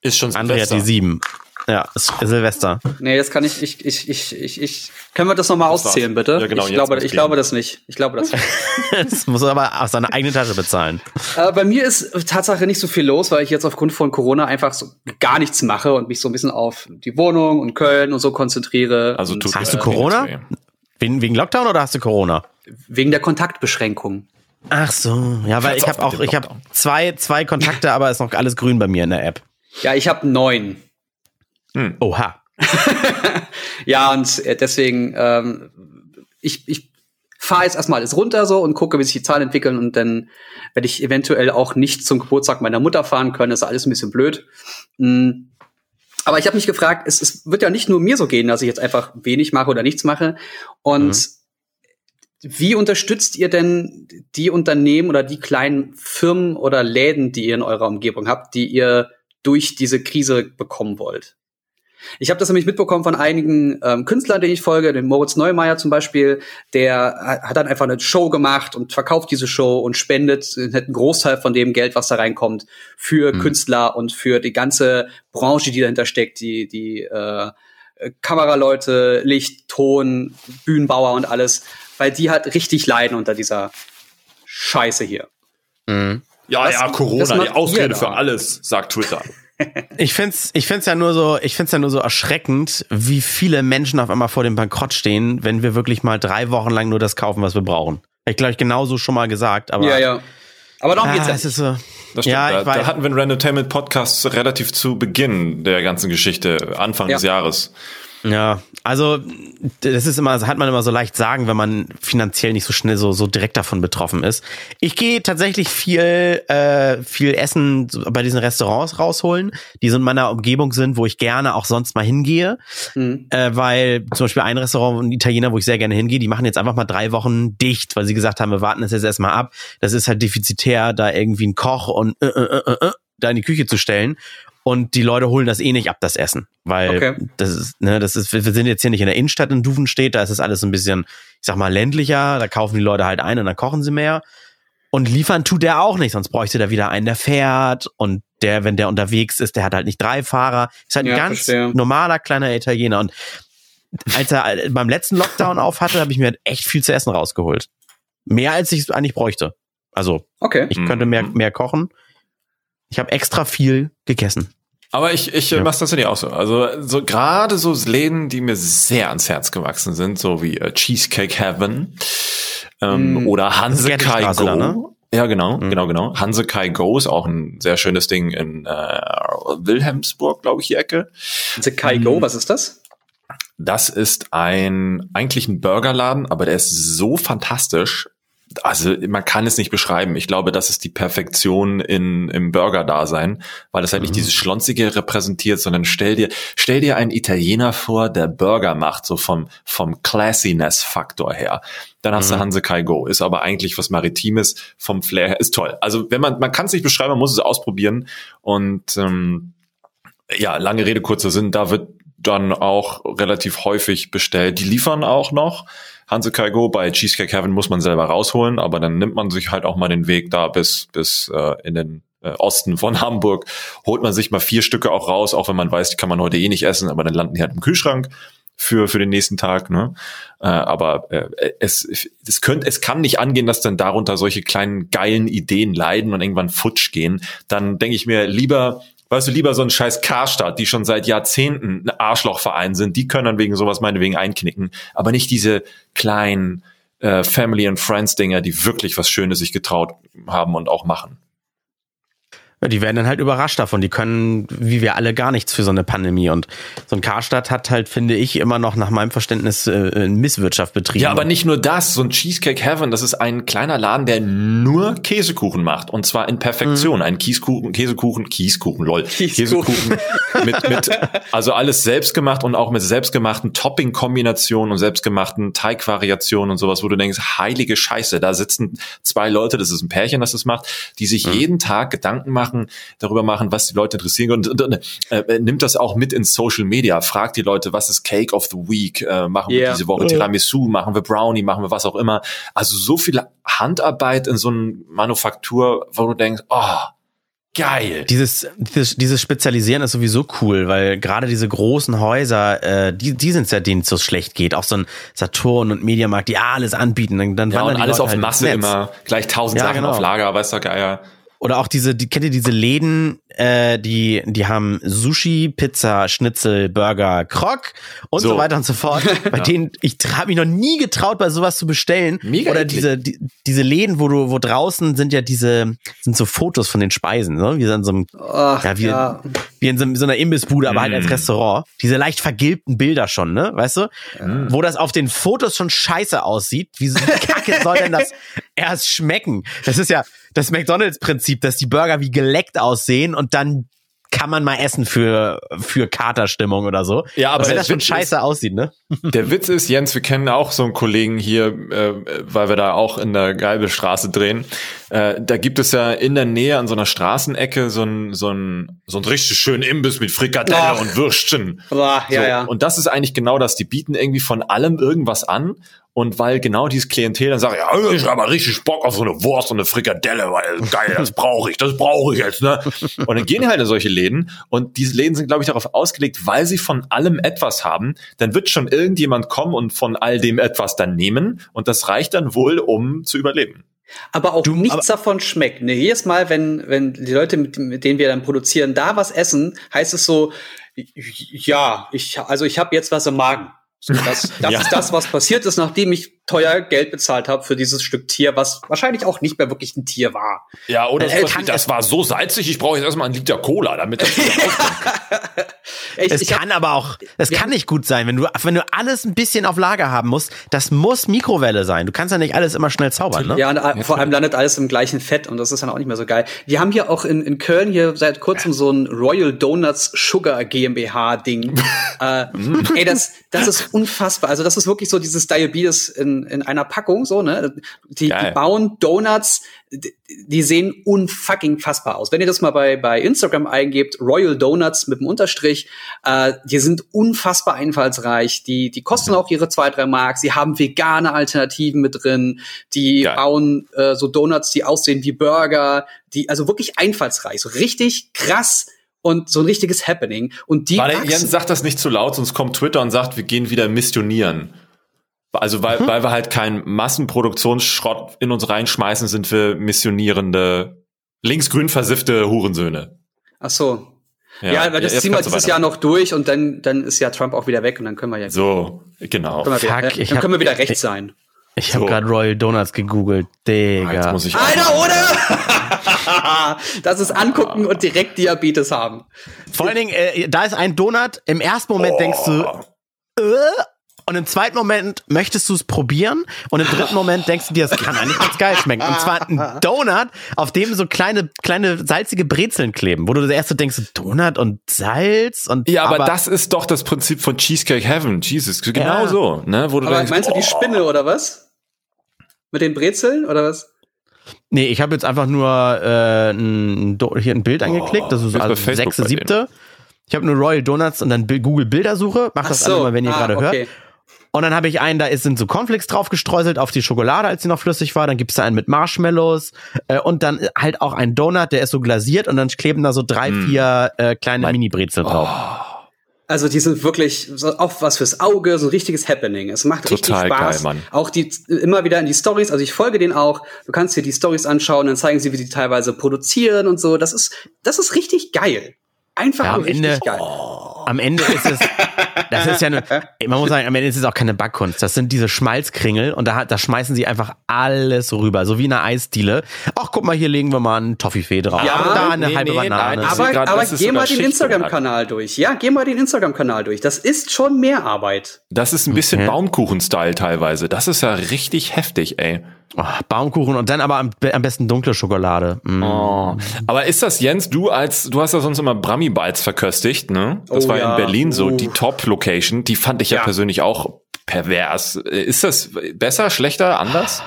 Ist schon André hat Silvester. die 7. Ja, Silvester. nee, das kann ich, ich, ich, ich, ich, ich können wir das nochmal war's. auszählen, bitte? Ja, genau, ich jetzt glaube, ich gehen. glaube das nicht. Ich glaube das nicht. Das muss er aber aus seiner eigenen Tasche bezahlen. Äh, bei mir ist Tatsache nicht so viel los, weil ich jetzt aufgrund von Corona einfach so gar nichts mache und mich so ein bisschen auf die Wohnung und Köln und so konzentriere. Also und, Hast mir du Corona? Wegen, wegen Lockdown oder hast du Corona? wegen der Kontaktbeschränkung. Ach so, ja, weil ich habe auch, ich habe zwei, zwei Kontakte, aber ist noch alles grün bei mir in der App. Ja, ich habe neun. Oha. Ja, und äh, deswegen, ähm, ich, ich fahre jetzt erstmal alles runter so und gucke, wie sich die Zahlen entwickeln und dann werde ich eventuell auch nicht zum Geburtstag meiner Mutter fahren können. Das ist alles ein bisschen blöd. Mm. Aber ich habe mich gefragt, es, es wird ja nicht nur mir so gehen, dass ich jetzt einfach wenig mache oder nichts mache. Und wie unterstützt ihr denn die Unternehmen oder die kleinen Firmen oder Läden, die ihr in eurer Umgebung habt, die ihr durch diese Krise bekommen wollt? Ich habe das nämlich mitbekommen von einigen ähm, Künstlern, denen ich folge, den Moritz Neumeier zum Beispiel, der hat dann einfach eine Show gemacht und verkauft diese Show und spendet äh, einen Großteil von dem Geld, was da reinkommt, für Künstler und für die ganze Branche, die dahinter steckt, die, die äh, Kameraleute, Licht, Ton, Bühnenbauer und alles, weil die halt richtig leiden unter dieser Scheiße hier. Ja, Was- ja, Corona, die Ausrede für alles, sagt Twitter. Ich find's, ich find's ja nur so, ich find's ja nur so erschreckend, wie viele Menschen auf einmal vor dem Bankrott stehen, wenn wir wirklich mal drei Wochen lang nur das kaufen, was wir brauchen. Ich glaube, ich genauso schon mal gesagt, aber. Ja, ja. Aber darum geht's Ah, ja es nicht. ist so. Das stimmt. Ja, da, ich weiß. da hatten wir einen Randotainment Podcast relativ zu Beginn der ganzen Geschichte, Anfang Ja. des Jahres. Ja, also das ist immer, das hat man immer so leicht sagen, wenn man finanziell nicht so schnell so so direkt davon betroffen ist. Ich gehe tatsächlich viel äh, viel Essen bei diesen Restaurants rausholen, die so in meiner Umgebung sind, wo ich gerne auch sonst mal hingehe, Mhm. äh, weil zum Beispiel ein Restaurant, ein Italiener, wo ich sehr gerne hingehe, die machen jetzt einfach mal drei Wochen dicht, weil sie gesagt haben, wir warten das jetzt erstmal ab. Das ist halt defizitär, da irgendwie einen Koch und äh, äh, äh, äh, da in die Küche zu stellen. Und die Leute holen das eh nicht ab, das Essen. Weil Okay. das ist, ne, das ist, wir sind jetzt hier nicht in der Innenstadt in Duvenstedt, da ist es alles ein bisschen, ich sag mal, ländlicher, da kaufen die Leute halt ein und dann kochen sie mehr. Und liefern tut der auch nicht, sonst bräuchte der wieder einen, der fährt und der, wenn der unterwegs ist, der hat halt nicht drei Fahrer. Ist halt ein Ja, ganz verstehe. normaler kleiner Italiener. Und als er äh, beim letzten Lockdown auf hatte, habe ich mir halt echt viel zu essen rausgeholt. Mehr als ich es eigentlich bräuchte. Also, Okay. ich könnte mehr, Mhm. mehr kochen. Ich habe extra viel gegessen. Aber ich, ich ja. Ja. mach's tatsächlich auch so. Also so gerade so Läden, die mir sehr ans Herz gewachsen sind, so wie äh, Cheesecake Heaven ähm, Mm. oder Hanse Das ist Kai Gerdistraße Go. da, ne? Ja, genau, Mhm. genau, genau. Hanse Kai Go ist auch ein sehr schönes Ding in äh, Wilhelmsburg, glaube ich, die Ecke. The Kai Go, was ist das? Das ist ein eigentlich ein Burgerladen, aber der ist so fantastisch. Also man kann es nicht beschreiben. Ich glaube, das ist die Perfektion in, im Burger-Dasein, weil es halt nicht dieses Schlonzige repräsentiert, sondern stell dir, stell dir einen Italiener vor, der Burger macht, so vom, vom Classiness-Faktor her. Dann hast Mhm. du Hanse Kai Go, ist aber eigentlich was Maritimes vom Flair her, ist toll. Also wenn man, man kann es nicht beschreiben, man muss es ausprobieren und ähm, ja, lange Rede, kurzer Sinn, da wird dann auch relativ häufig bestellt. Die liefern auch noch. Hanse Kai Go bei Cheesecake Heaven muss man selber rausholen, aber dann nimmt man sich halt auch mal den Weg da bis, bis äh, in den äh, Osten von Hamburg, holt man sich mal vier Stücke auch raus, auch wenn man weiß, die kann man heute eh nicht essen, aber dann landen die halt im Kühlschrank für, für den nächsten Tag. Ne? Äh, aber äh, es, es, könnte, es kann nicht angehen, dass dann darunter solche kleinen geilen Ideen leiden und irgendwann futsch gehen. Dann denke ich mir lieber, weißt du, lieber so ein scheiß Karstadt, die schon seit Jahrzehnten ein Arschlochverein sind, die können dann wegen sowas meinetwegen einknicken, aber nicht diese kleinen äh, Family and Friends Dinger, die wirklich was Schönes sich getraut haben und auch machen. Ja, die werden dann halt überrascht davon. Die können, wie wir alle, gar nichts für so eine Pandemie. Und so ein Karstadt hat halt, finde ich, immer noch nach meinem Verständnis äh, Misswirtschaft betrieben. Ja, aber nicht nur das. So ein Cheesecake Heaven, das ist ein kleiner Laden, der nur Käsekuchen macht. Und zwar in Perfektion. Mhm. Ein Kieskuchen, Käsekuchen, Kieskuchen, lol. Kieskuchen. Käsekuchen mit, mit, also alles selbst gemacht und auch mit selbstgemachten Topping-Kombinationen und selbstgemachten Teigvariationen und sowas, wo du denkst, heilige Scheiße, da sitzen zwei Leute, das ist ein Pärchen, das das macht, die sich mhm. jeden Tag Gedanken machen, machen, darüber machen, was die Leute interessieren und, und, und äh, nimmt das auch mit ins Social Media, fragt die Leute, was ist Cake of the Week, äh, machen yeah. wir diese Woche Tiramisu, machen wir Brownie, machen wir was auch immer. Also so viel Handarbeit in so einer Manufaktur, wo du denkst, oh, Geil. Dieses, dieses, dieses Spezialisieren ist sowieso cool, weil gerade diese großen Häuser, äh, die, die sind es ja, denen es so schlecht geht. Auch so ein Saturn und Mediamarkt, die alles anbieten. Dann, dann ja, und alles Leute auf halt Masse immer, gleich tausend ja, Sachen genau. auf Lager, weißt du, geil. Oder auch diese, die, kennt ihr diese Läden, äh, die, die haben Sushi, Pizza, Schnitzel, Burger, Krog und so, so weiter und so fort. Bei ja. denen, ich habe mich noch nie getraut, bei sowas zu bestellen. Mega Oder diese, die, diese Läden, wo du, wo draußen sind ja diese, sind so Fotos von den Speisen, ne? Wie in so einem, Ach, ja, wie, ja. Wie in so, so einer Imbissbude, aber mm. halt als mm. Restaurant. Diese leicht vergilbten Bilder schon, ne? Weißt du? Mm. Wo das auf den Fotos schon scheiße aussieht. Wie, wie kacke soll denn das erst schmecken? Das ist ja, das McDonalds-Prinzip, dass die Burger wie geleckt aussehen und dann kann man mal essen für, für Katerstimmung oder so. Ja, aber wenn das schon scheiße ist, aussieht, ne? Der Witz ist, Jens, wir kennen auch so einen Kollegen hier, äh, weil wir da auch in der Geibelstraße drehen. Äh, da gibt es ja in der Nähe an so einer Straßenecke so ein, so ein, so ein richtig schönen Imbiss mit Frikadelle Ach. und Würstchen. Boah, ja, so, ja. Und das ist eigentlich genau das. Die bieten irgendwie von allem irgendwas an und weil genau dieses Klientel dann sagt, ja, ich habe mal richtig Bock auf so eine Wurst und eine Frikadelle, weil geil, das brauche ich, das brauche ich jetzt, ne? Und dann gehen die halt in solche Läden und diese Läden sind, glaube ich, darauf ausgelegt, weil sie von allem etwas haben, dann wird schon irgendjemand kommen und von all dem etwas dann nehmen und das reicht dann wohl, um zu überleben. Aber auch du, nichts aber davon schmeckt. Ne, jedes Mal, wenn, wenn die Leute, mit, mit denen wir dann produzieren, da was essen, heißt es so, ja, ich, also ich habe jetzt was im Magen. Das das ja. ist das, was passiert ist, nachdem ich teuer Geld bezahlt habe für dieses Stück Tier, was wahrscheinlich auch nicht mehr wirklich ein Tier war. Ja, oder äh, das, das war so salzig, ich brauche jetzt erstmal einen Liter Cola, damit das ich, Es ich kann hab, aber auch, es kann nicht gut sein, wenn du, wenn du alles ein bisschen auf Lager haben musst, das muss Mikrowelle sein. Du kannst ja nicht alles immer schnell zaubern, ne? Ja, und äh, vor allem landet alles im gleichen Fett und das ist dann auch nicht mehr so geil. Wir haben hier auch in, in Köln hier seit kurzem so ein Royal Donuts Sugar GmbH Ding. äh, ey, das, das ist unfassbar. Also das ist wirklich so dieses Diabetes in in, einer Packung, so, ne? Die, die bauen Donuts, die, die sehen unfucking fassbar aus. Wenn ihr das mal bei, bei Instagram eingebt, Royal Donuts mit dem Unterstrich, äh, die sind unfassbar einfallsreich. Die, die kosten auch ihre zwei, drei Mark. Sie haben vegane Alternativen mit drin. Die Geil. bauen äh, so Donuts, die aussehen wie Burger. Die, also wirklich einfallsreich. So richtig krass und so ein richtiges Happening. Und die Warte, Jens, sag das nicht zu laut, sonst kommt Twitter und sagt, wir gehen wieder missionieren. Also weil, mhm. weil wir halt keinen Massenproduktionsschrott in uns reinschmeißen, sind wir missionierende, linksgrün versiffte Hurensöhne. Ach so. Ja, ja weil das ziehen wir dieses Jahr noch durch und dann, dann ist ja Trump auch wieder weg und dann können wir ja. So, genau. Können wir wieder, Fuck, dann können wir wieder recht sein. Ich habe so. gerade Royal Donuts gegoogelt, Digga. Jetzt muss ich Alter, oder? das ist angucken und direkt Diabetes haben. Vor allen Dingen, äh, da ist ein Donut. Im ersten Moment oh. denkst du, äh, und im zweiten Moment möchtest du es probieren und im dritten Moment denkst du dir, das kann eigentlich ganz geil schmecken. Und zwar ein Donut, auf dem so kleine, kleine salzige Brezeln kleben, wo du das erste denkst, Donut und Salz und. Ja, aber, aber das ist doch das Prinzip von Cheesecake Heaven. Jesus, genau ja. so, ne? Wo du aber denkst, meinst du die oh. Spinne oder was? Mit den Brezeln oder was? Nee, ich habe jetzt einfach nur äh, ein, hier ein Bild angeklickt, das ist also sechste, siebte. Ich habe nur Royal Donuts und dann Google Bildersuche. Macht das so. alle mal, wenn ihr ah, gerade okay. hört. Und dann habe ich einen, da ist, sind so Cornflakes drauf gestreuselt auf die Schokolade, als sie noch flüssig war. Dann gibt es da einen mit Marshmallows äh, und dann halt auch einen Donut, der ist so glasiert und dann kleben da so drei, mm. vier äh, kleine Mini-Brezel drauf. Oh. Also die sind wirklich so auch was fürs Auge, so ein richtiges Happening. Es macht Total richtig Spaß. Geil, Mann. Auch die immer wieder in die Stories, also ich folge denen auch. Du kannst dir die Stories anschauen, dann zeigen sie, wie die teilweise produzieren und so. Das ist das ist richtig geil. Einfach ja, am Ende, geil. am Ende ist es, das ist ja eine, man muss sagen, am Ende ist es auch keine Backkunst. Das sind diese Schmalzkringel und da, da schmeißen sie einfach alles rüber, so wie eine Eisdiele. Ach, guck mal, hier legen wir mal einen Toffifee drauf. Ja, und da eine nee, halbe nee, Banane. nein, Aber, grad, aber geh mal den Instagram-Kanal durch. Ja, geh mal den Instagram-Kanal durch. Das ist schon mehr Arbeit. Das ist ein bisschen Okay. Baumkuchen-Style teilweise. Das ist ja richtig heftig, ey. Oh, Baumkuchen und dann aber am, am besten dunkle Schokolade. Mm. Oh. Aber ist das, Jens, du als, du hast ja sonst immer Brummy Bites verköstigt, ne? Das Oh war ja. in Berlin so, Uh. die Top-Location. Die fand ich ja, Ja. persönlich auch pervers. Ist das besser, schlechter, anders?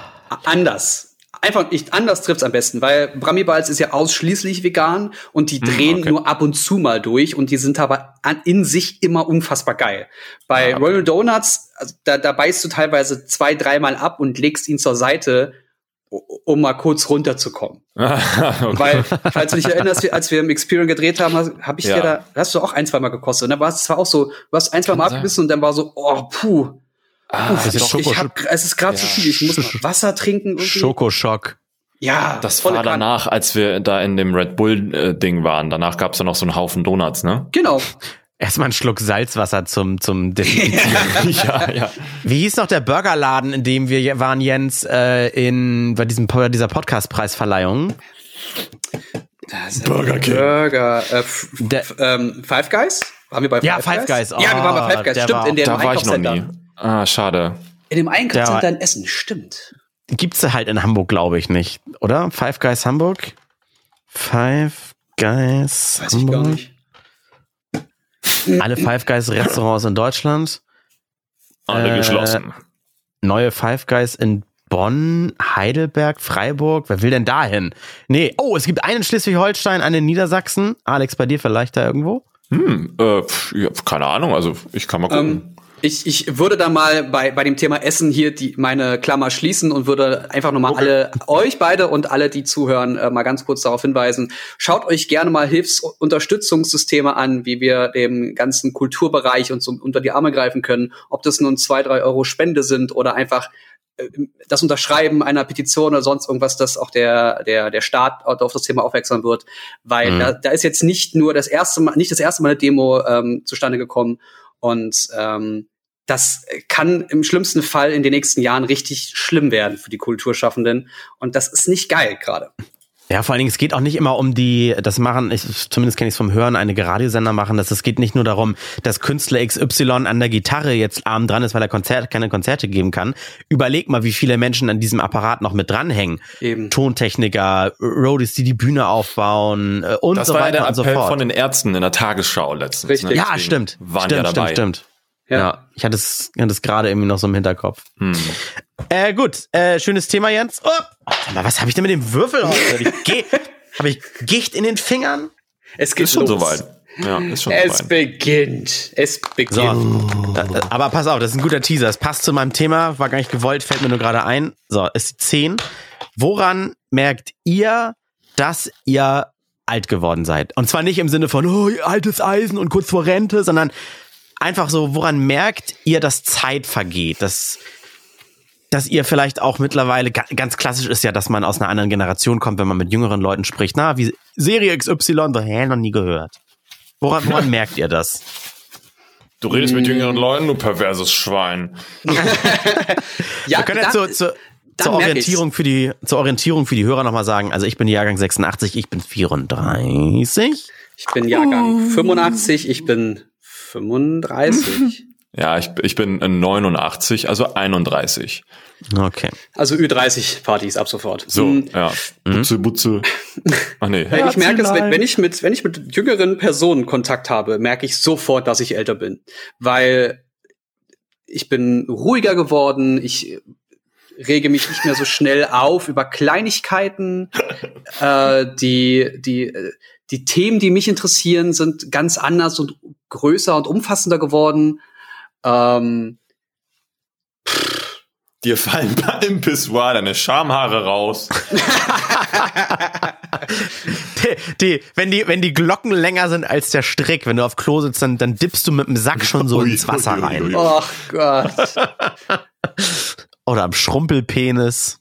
Anders. Einfach ich, anders trifft's am besten, weil Brami Balls ist ja ausschließlich vegan und die drehen okay. nur ab und zu mal durch und die sind aber an, in sich immer unfassbar geil. Bei Ah, okay. Royal Donuts, also da, da beißt du teilweise zwei, dreimal ab und legst ihn zur Seite, um mal kurz runterzukommen. okay. Weil, falls du dich erinnerst, als wir im Experience gedreht haben, habe ich Ja. dir da, hast du auch ein, zwei Mal gekostet. Und dann war es zwar auch so, du hast ein, zwei Mal Kann sein. abgebissen und dann war so, oh, puh. Ah, Das ist Ich, Schoko- ich hab, es ist gerade zu Ja. viel, ich muss noch Wasser trinken. Irgendwie. Schokoschock. Ja, das war danach, als wir da in dem Red Bull-Ding waren. Danach gab's da noch so einen Haufen Donuts, ne? Genau. Erstmal einen Schluck Salzwasser zum, zum Desinfizieren. ja, ja. Wie hieß noch der Burgerladen, in dem wir waren, Jens, äh, in, bei diesem, bei dieser Podcast-Preisverleihung? Burger King. Burger. Äh, Der- ähm, Five Guys? Waren wir bei Ja, Five Guys. ja, wir waren bei Oh, Five Guys. der Stimmt, war in dem Da war ich noch nie. Ah, schade. In dem Der Einkaufscenter war- in Essen, stimmt. Gibt's halt in Hamburg, glaube ich, nicht, oder? Five Guys Hamburg? Five Guys Weiß ich Hamburg? gar nicht. Alle Five Guys Restaurants in Deutschland. Alle Äh, geschlossen. Neue Five Guys in Bonn, Heidelberg, Freiburg. Wer will denn dahin? Nee, oh, es gibt einen in Schleswig-Holstein, einen in Niedersachsen. Alex, bei dir vielleicht da irgendwo? Hm, äh, pf, ja, keine Ahnung, also ich kann mal gucken. Ähm, ich, ich würde da mal bei, bei dem Thema Essen hier die, meine Klammer schließen und würde einfach nochmal alle, euch beide und alle, die zuhören, äh, mal ganz kurz darauf hinweisen. Schaut euch gerne mal Hilfsunterstützungssysteme an, wie wir dem ganzen Kulturbereich uns so unter die Arme greifen können. Ob das nun zwei, drei Euro Spende sind oder einfach äh, das Unterschreiben einer Petition oder sonst irgendwas, dass auch der, der, der Staat auf das Thema aufmerksam wird. Weil Mhm. da, da ist jetzt nicht nur das erste Mal, nicht das erste Mal eine Demo ähm, zustande gekommen. Und ähm, das kann im schlimmsten Fall in den nächsten Jahren richtig schlimm werden für die Kulturschaffenden. Und das ist nicht geil gerade. Ja, vor allen Dingen, es geht auch nicht immer um die, das machen, ich, zumindest kenne ich es vom Hören, einige Radiosender machen das. Es geht nicht nur darum, dass Künstler XY an der Gitarre jetzt arm dran ist, weil er Konzert, keine Konzerte geben kann. Überleg mal, wie viele Menschen an diesem Apparat noch mit dranhängen. Eben. Tontechniker, Roadies, die die Bühne aufbauen äh, und Das so war weiter der und so fort. von den Ärzten in der Tagesschau letztens. Richtig. Ne? ja, stimmt. Waren stimmt, ja dabei. stimmt, stimmt. Ja. Ja. ich hatte es, hatte es gerade irgendwie noch so im Hinterkopf. Hm. Äh, gut, äh, schönes Thema, Jens. Oh, warte mal, was habe ich denn mit dem Würfel heute? Habe ich, Ge hab ich Gicht in den Fingern? Es geht Ist schon los. soweit. Ja, ist schon Es soweit. beginnt. Es beginnt. So, da, da- aber pass auf, das ist ein guter Teaser. Es passt zu meinem Thema, war gar nicht gewollt, fällt mir nur gerade ein. So, ist die 10. Woran merkt ihr, dass ihr alt geworden seid? Und zwar nicht im Sinne von, oh, altes Eisen und kurz vor Rente, sondern einfach so, woran merkt ihr, dass Zeit vergeht? Dass, dass ihr vielleicht auch mittlerweile, ga- ganz klassisch ist ja, dass man aus einer anderen Generation kommt, wenn man mit jüngeren Leuten spricht. Na, wie Serie XY, so, hä, noch nie gehört. Woran, woran merkt ihr das? Du redest mit jüngeren Leuten, du perverses Schwein. ja, Wir können jetzt dann- zur, zur, Orientierung für die zur Orientierung für die Hörer nochmal sagen. Also ich bin Jahrgang 86, ich bin 34. Ich bin Jahrgang 85, ich bin 35. Ja, ich, ich bin äh, 89, also 31. Okay. Also Ü30-Partys ab sofort. So, Hm, ja. Butze, Butze. Ach nee. Weil ich merke es, wenn, wenn ich mit, wenn ich mit jüngeren Personen Kontakt habe, merke ich sofort, dass ich älter bin. Weil ich bin ruhiger geworden, ich rege mich nicht mehr so schnell auf über Kleinigkeiten. äh, die, die, äh, die Themen, die mich interessieren, sind ganz anders und größer und umfassender geworden. Ähm, Dir fallen beim Pissoir deine Schamhaare raus. Die, die, wenn die, wenn die Glocken länger sind als der Strick, wenn du auf Klo sitzt, dann, dann dippst du mit dem Sack schon so Ui, ins Wasser ui, ui, rein. ui. oh Gott. Oder am Schrumpelpenis.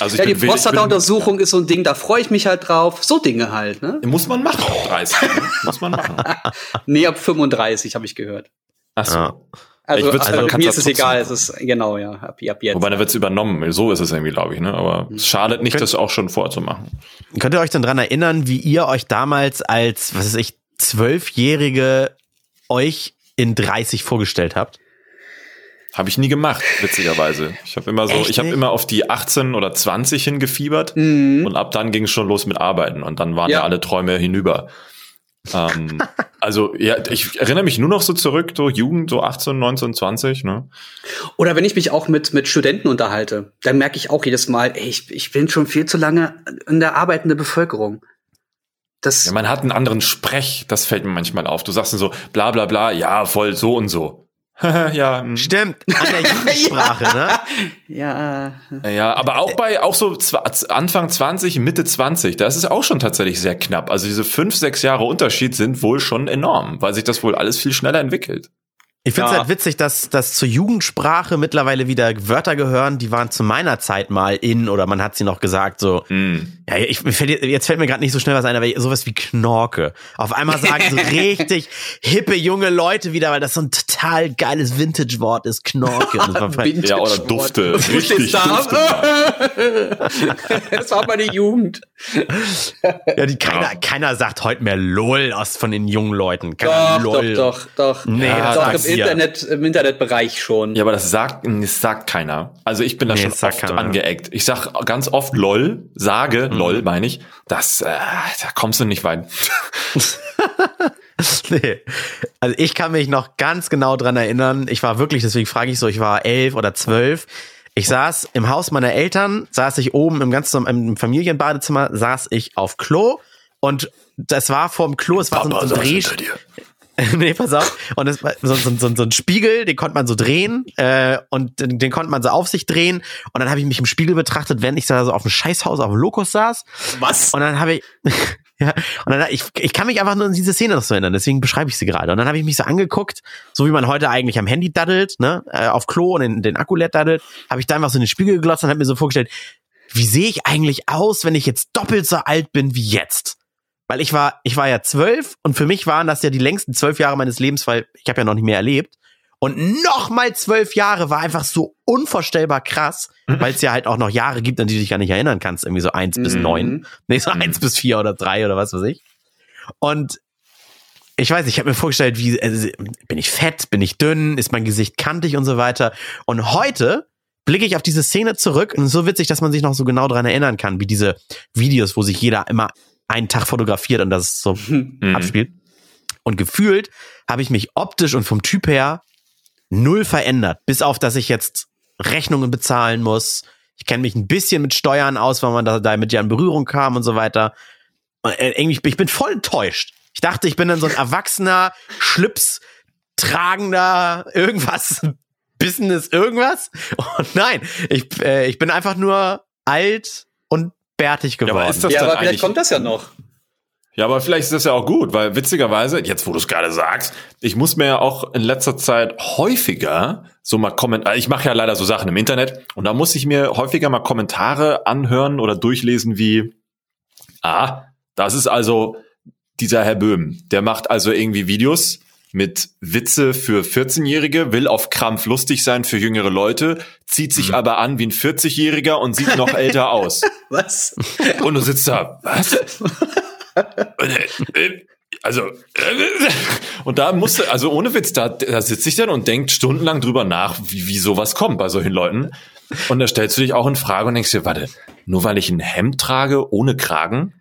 Also ich Ja, die Prostata-Untersuchung ist so ein Ding, da freue ich mich halt drauf. So Dinge halt, ne? muss man machen, ab 30. Ne? Muss man machen. Nee, ab 35 habe ich gehört. Ach so. Ja. Also, Ich also kannst mir ist es egal, es ist genau, ja, ab, ab jetzt. Wobei, dann wird's übernommen. So ist es irgendwie, glaube ich. Ne? Aber es schadet nicht, das auch schon vorzumachen. Könnt ihr euch denn dran erinnern, wie ihr euch damals als, was weiß ich, Zwölfjährige euch in 30 vorgestellt habt? Habe ich nie gemacht, witzigerweise. Ich habe immer so, Echt ich habe immer auf die 18 oder 20 hingefiebert Mhm. und ab dann ging es schon los mit Arbeiten und dann waren ja, Ja. alle Träume hinüber. ähm, also ja, ich erinnere mich nur noch so zurück, so Jugend, so 18, 19, 20, ne? Oder wenn ich mich auch mit, mit Studenten unterhalte, dann merke ich auch jedes Mal, ey, ich, ich bin schon viel zu lange in der arbeitenden Bevölkerung. Das, Ja, man hat einen anderen Sprech, das fällt mir manchmal auf. Du sagst dann so, bla bla bla, ja, voll so und so. ja, hm. Stimmt, an der Jugendsprache, ne? ja, Ja, aber auch bei, auch so Anfang 20, Mitte 20, da ist es auch schon tatsächlich sehr knapp. Also diese fünf, sechs Jahre Unterschied sind wohl schon enorm, weil sich das wohl alles viel schneller entwickelt. Ich finde es Ja. halt witzig, dass, dass zur Jugendsprache mittlerweile wieder Wörter gehören, die waren zu meiner Zeit mal in oder man hat sie noch gesagt, so, Hm. ja, ich, fällt, jetzt- fällt mir gerade nicht so schnell was ein, aber sowas wie Knorke. Auf einmal sagen so richtig hippe junge Leute wieder, weil das so ein total geiles Vintage-Wort ist, Knorke. Ja, oder Dufte. Richtig. Dufte. das war meine Jugend. ja, die, keiner, Ja. keiner sagt heute mehr LOL aus von den jungen Leuten. Keiner Doch, LOL. doch, doch, doch. Nee, das doch ja. Internet, im Internetbereich schon. Ja, aber das sagt, das sagt keiner. Also ich bin da Nee, schon oft keiner. angeeckt. Ich sag ganz oft LOL, sage Mhm. LOL, meine ich. Das, äh, da kommst du nicht weit. Nee. Also ich kann mich noch ganz genau dran erinnern. Ich war wirklich, deswegen frage ich so, ich war elf oder zwölf. Ich saß im Haus meiner Eltern, saß ich oben im ganzen im Familienbadezimmer, saß ich auf Klo und das war vorm Klo, es war so, ein- so ein Dreh, nee, pass auf. Und es war so, so, so, so ein Spiegel, den konnte man so drehen äh, und den, den konnte man so auf sich drehen. Und dann habe ich mich im Spiegel betrachtet, wenn ich da so auf dem Scheißhaus auf dem Lokus saß. Was? Und dann habe ich, ja, und dann, ich, ich kann mich einfach nur an diese Szene noch so erinnern, deswegen beschreibe ich sie gerade. Und dann habe ich mich so angeguckt, so wie man heute eigentlich am Handy daddelt, ne, äh, auf Klo und in den Akku leert daddelt, habe ich da einfach so in den Spiegel geglotzt und habe mir so vorgestellt, wie sehe ich eigentlich aus, wenn ich jetzt doppelt so alt bin wie jetzt? Weil ich war, ich war ja zwölf und für mich waren das ja die längsten zwölf Jahre meines Lebens, weil ich habe ja noch nicht mehr erlebt. Und nochmal zwölf Jahre war einfach so unvorstellbar krass, weil es ja halt auch noch Jahre gibt, an die du dich gar nicht erinnern kannst. Irgendwie so eins bis Mhm. neun. Nee, so eins bis vier oder drei oder was weiß ich. Und ich weiß, ich habe mir vorgestellt, wie also, bin ich fett, bin ich dünn, ist mein Gesicht kantig und so weiter. Und heute blicke ich auf diese Szene zurück und so witzig, dass man sich noch so genau dran erinnern kann, wie diese Videos, wo sich jeder immer einen Tag fotografiert und das so Mhm. abspielt. Und gefühlt habe ich mich optisch und vom Typ her null verändert, bis auf, dass ich jetzt Rechnungen bezahlen muss. Ich kenne mich ein bisschen mit Steuern aus, weil man da damit ja in Berührung kam und so weiter. Und, äh, irgendwie, ich bin voll enttäuscht. Ich dachte, ich bin dann so ein erwachsener, Schlips tragender, irgendwas, Business, irgendwas. Und nein, ich, äh, ich bin einfach nur alt und bärtig aber geworden. ist das Ja, aber vielleicht kommt das ja noch. Ja, aber vielleicht ist das ja auch gut, weil witzigerweise, jetzt wo du es gerade sagst, ich muss mir ja auch in letzter Zeit häufiger so mal Kommentare, ich mache ja leider so Sachen im Internet und da muss ich mir häufiger mal Kommentare anhören oder durchlesen wie, ah, das ist also dieser Herr Böhm, der macht also irgendwie Videos mit Witze für 14-Jährige, will auf Krampf lustig sein für jüngere Leute, zieht sich aber an wie ein 40-Jähriger und sieht noch älter aus. Was? Und du sitzt da, was? Äh, äh, also, äh, und da musste, also ohne Witz, da, da sitze ich dann und denkt stundenlang drüber nach, wie, wie sowas kommt bei solchen Leuten. Und da stellst du dich auch in Frage und denkst dir, warte, nur weil ich ein Hemd trage ohne Kragen,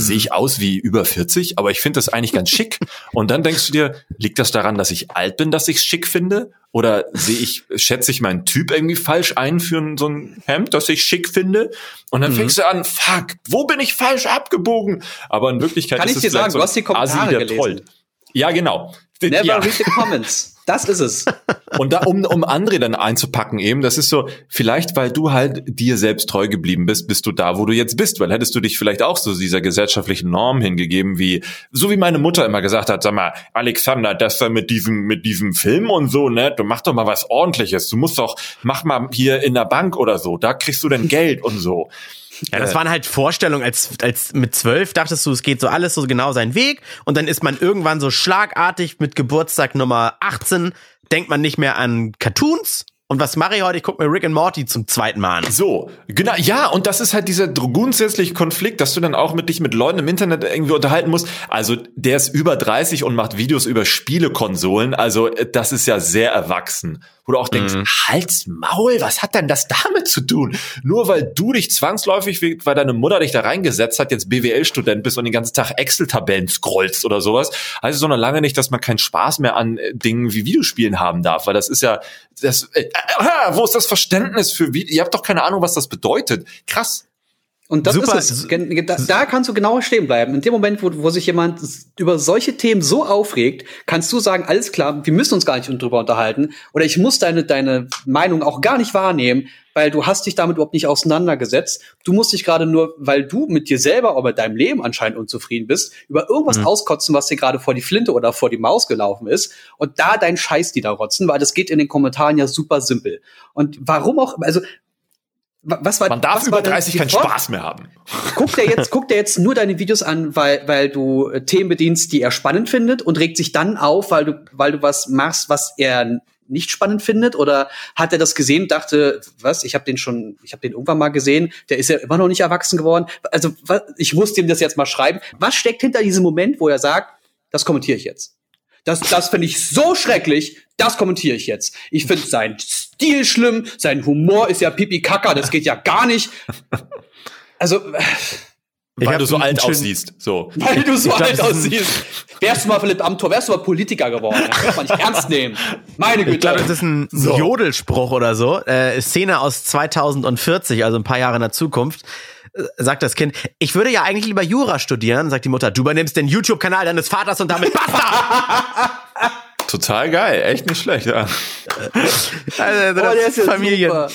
sehe ich aus wie über 40, aber ich finde das eigentlich ganz schick. Und dann denkst du dir, liegt das daran, dass ich alt bin, dass ich es schick finde? Oder sehe ich, schätze ich meinen Typ irgendwie falsch ein für so ein Hemd, das ich schick finde? Und dann fängst du an, fuck, wo bin ich falsch abgebogen? Aber in Wirklichkeit Kann ist ich dir sagen, du hast die Kommentare Asi, der gelesen. trollt. Ja, genau. Never Ja. read the comments. Das ist es. Und da, um, um André dann einzupacken eben, das ist so, vielleicht weil du halt dir selbst treu geblieben bist, bist du da, wo du jetzt bist, weil hättest du dich vielleicht auch so dieser gesellschaftlichen Norm hingegeben, wie, so wie meine Mutter immer gesagt hat, sag mal, Alexander, das da mit diesem, mit diesem Film und so, ne, du mach doch mal was ordentliches, du musst doch, mach mal hier in der Bank oder so, da kriegst du denn Geld und so. Ja, das waren halt Vorstellungen, als, als mit zwölf dachtest du, es geht so alles so genau seinen Weg und dann ist man irgendwann so schlagartig mit Geburtstag Nummer 18, denkt man nicht mehr an Cartoons. Und was mache ich heute? Ich gucke mir Rick and Morty zum zweiten Mal an. So, genau, ja, und das ist halt dieser grundsätzliche Konflikt, dass du dann auch mit dich mit Leuten im Internet irgendwie unterhalten musst. Also, der ist über 30 und macht Videos über Spielekonsolen, also äh, das ist ja sehr erwachsen. Wo du auch denkst, Halt's Maul, was hat denn das damit zu tun? Nur weil du dich zwangsläufig, wie- weil deine Mutter dich da reingesetzt hat, jetzt BWL-Student bist und den ganzen Tag Excel-Tabellen scrollst oder sowas, heißt es noch lange nicht, dass man keinen Spaß mehr an äh, Dingen wie Videospielen haben darf, weil das ist ja, das, äh, äh, wo ist das Verständnis für Video? Ihr habt doch keine Ahnung, was das bedeutet. Krass. Und das Super. ist es. Da, da kannst du genau stehen bleiben. In dem Moment, wo, wo sich jemand über solche Themen so aufregt, kannst du sagen, alles klar, wir müssen uns gar nicht drüber unterhalten. Oder ich muss deine, deine Meinung auch gar nicht wahrnehmen, weil du hast dich damit überhaupt nicht auseinandergesetzt. Du musst dich gerade nur, weil du mit dir selber oder mit deinem Leben anscheinend unzufrieden bist, über irgendwas auskotzen, was dir gerade vor die Flinte oder vor die Maus gelaufen ist. Und da deinen Scheiß die da rotzen, weil das geht in den Kommentaren ja super simpel. Und warum auch, also, was war Man darf über war denn 30 die keinen Spaß mehr haben. guckt er jetzt, guckt er jetzt nur deine Videos an, weil, weil du äh, Themen bedienst, die er spannend findet und regt sich dann auf, weil du, weil du was machst, was er nicht spannend findet? Oder hat er das gesehen und dachte, was, ich habe den schon, ich habe den irgendwann mal gesehen, der ist ja immer noch nicht erwachsen geworden. Also was, ich muss ihm das jetzt mal schreiben. Was steckt hinter diesem Moment, wo er sagt, das kommentiere ich jetzt? Das, das finde ich so schrecklich, das kommentiere ich jetzt. Ich finde seinen Stil schlimm, sein Humor ist ja pipi kaka, das geht ja gar nicht. Also, Weil hab du so alt aussiehst. So. weil du so glaub, alt ein- aussiehst. Wärst du mal Philipp Amthor, wärst du mal Politiker geworden. Das kann man nicht ernst nehmen. Meine Güte. Ich glaube, das ist ein Jodelspruch oder so. Äh, Szene aus 2040, also ein paar Jahre in der Zukunft. Äh, Sagt das Kind, ich würde ja eigentlich lieber Jura studieren, sagt die Mutter. Du übernimmst den YouTube-Kanal deines Vaters und damit basta! Total geil, echt nicht schlecht, ja. Also, Oh, das ist Familien, super.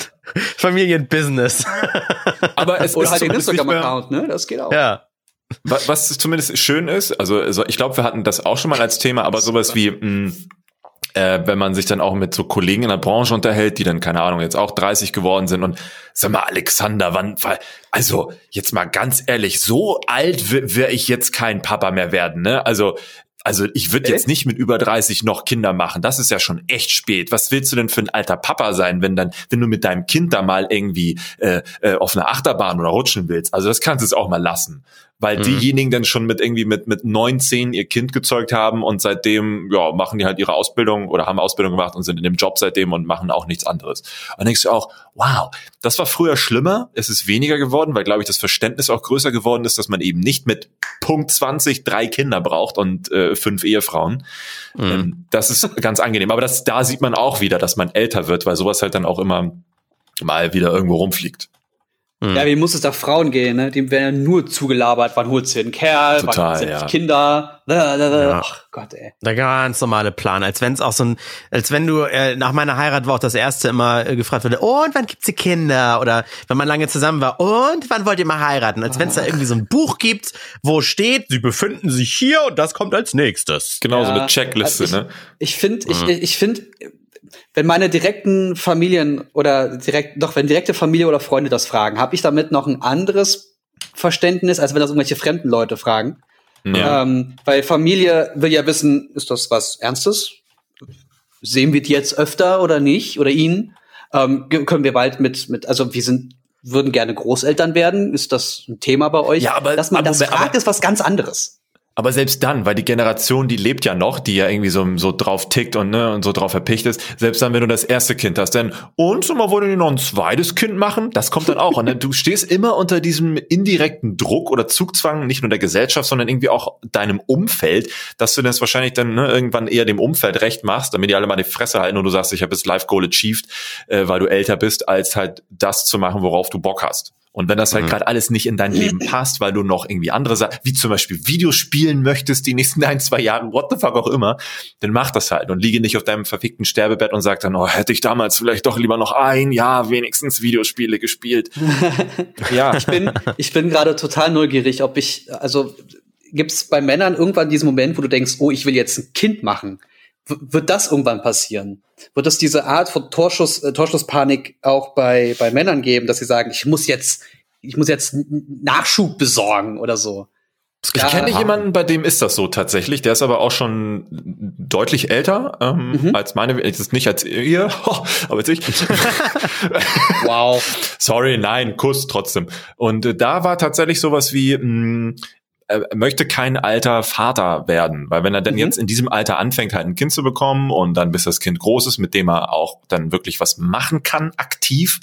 Familienbusiness. Aber es Oder ist halt den zumindest nicht mehr, Instagram-Account, ne? Das geht auch. ja. wa- was zumindest schön ist, also, also ich glaube, wir hatten das auch schon mal als Thema, aber sowas wie, mh, äh, wenn man sich dann auch mit so Kollegen in der Branche unterhält, die dann, keine Ahnung, jetzt auch 30 geworden sind und sag mal, Alexander, wann, weil- also jetzt mal ganz ehrlich, so alt wäre ich jetzt kein Papa mehr werden, ne? Also, also ich würde jetzt nicht mit über 30 noch Kinder machen. Das ist ja schon echt spät. Was willst du denn für ein alter Papa sein, wenn dann, wenn du mit deinem Kind da mal irgendwie äh, äh, auf einer Achterbahn oder rutschen willst? Also das kannst du es auch mal lassen. Weil diejenigen dann schon mit irgendwie mit, mit neun, zehn ihr Kind gezeugt haben und seitdem, ja, machen die halt ihre Ausbildung oder haben Ausbildung gemacht und sind in dem Job seitdem und machen auch nichts anderes. Und dann denkst du auch, wow, das war früher schlimmer, es ist weniger geworden, weil, glaube ich, das Verständnis auch größer geworden ist, dass man eben nicht mit Punkt 20 drei Kinder braucht und äh, fünf Ehefrauen. Ähm, das ist ganz angenehm. Aber das, da sieht man auch wieder, dass man älter wird, weil sowas halt dann auch immer mal wieder irgendwo rumfliegt. Ja, wie muss es da Frauen gehen, ne? Dem werden ja nur zugelabert, wann holt sie einen Kerl, Total, wann sie ja. Kinder. Ja. Ach Gott, ey. Der ganz normale Plan, als wenn es auch so ein, als wenn du äh, nach meiner Heirat war auch das erste immer äh, gefragt wurde, und wann gibt's die Kinder? Oder wenn man lange zusammen war, und wann wollt ihr mal heiraten? Als wenn es da irgendwie so ein Buch gibt, wo steht, sie befinden sich hier und das kommt als nächstes. Genau, so Ja, eine Checkliste, also ne? Ich finde, Mhm. ich, ich finde, wenn meine direkten Familien oder direkt, doch wenn direkte Familie oder Freunde das fragen, habe ich damit noch ein anderes Verständnis, als wenn das irgendwelche fremden Leute fragen. Ja. Ähm, weil Familie will ja wissen, ist das was Ernstes? Sehen wir die jetzt öfter oder nicht? Oder ihn? Ähm, können wir bald mit, mit, also wir sind, würden gerne Großeltern werden. Ist das ein Thema bei euch? Ja, aber- Dass man aber- das fragt, aber- ist was ganz anderes. Aber selbst dann, weil die Generation, die lebt ja noch, die ja irgendwie so, so drauf tickt und, ne, und so drauf verpicht ist, selbst dann, wenn du das erste Kind hast, dann, und sag mal, wollen die noch ein zweites Kind machen? Das kommt dann auch. Und dann, du stehst immer unter diesem indirekten Druck oder Zugzwang, nicht nur der Gesellschaft, sondern irgendwie auch deinem Umfeld, dass du das wahrscheinlich dann ne, irgendwann eher dem Umfeld recht machst, damit die alle mal die Fresse halten und du sagst, ich habe das Life Goal achieved, äh, weil du älter bist, als halt das zu machen, worauf du Bock hast. Und wenn das halt gerade alles nicht in dein Leben passt, weil du noch irgendwie andere Sachen, wie zum Beispiel Videos spielen möchtest, die nächsten ein, zwei Jahre, what the fuck auch immer, dann mach das halt und liege nicht auf deinem verfickten Sterbebett und sag dann, oh, hätte ich damals vielleicht doch lieber noch ein Jahr wenigstens Videospiele gespielt. ja. Ich bin, ich bin gerade total neugierig, ob ich, also gibt es bei Männern irgendwann diesen Moment, wo du denkst, oh, ich will jetzt ein Kind machen? Wird das irgendwann passieren? Wird es diese Art von Torschuss, äh, Torschlusspanik auch bei, bei Männern geben, dass sie sagen, ich muss jetzt, ich muss jetzt Nachschub besorgen oder so? Ich kenne jemanden, bei dem ist das so tatsächlich. Der ist aber auch schon deutlich älter ähm, mhm. als meine. Jetzt nicht als ihr, aber als ich. wow. Sorry, nein, Kuss trotzdem. Und äh, da war tatsächlich sowas wie, mh, mm, er möchte kein alter Vater werden, weil wenn er denn mhm. jetzt in diesem Alter anfängt, halt ein Kind zu bekommen und dann bis das Kind groß ist, mit dem er auch dann wirklich was machen kann, aktiv,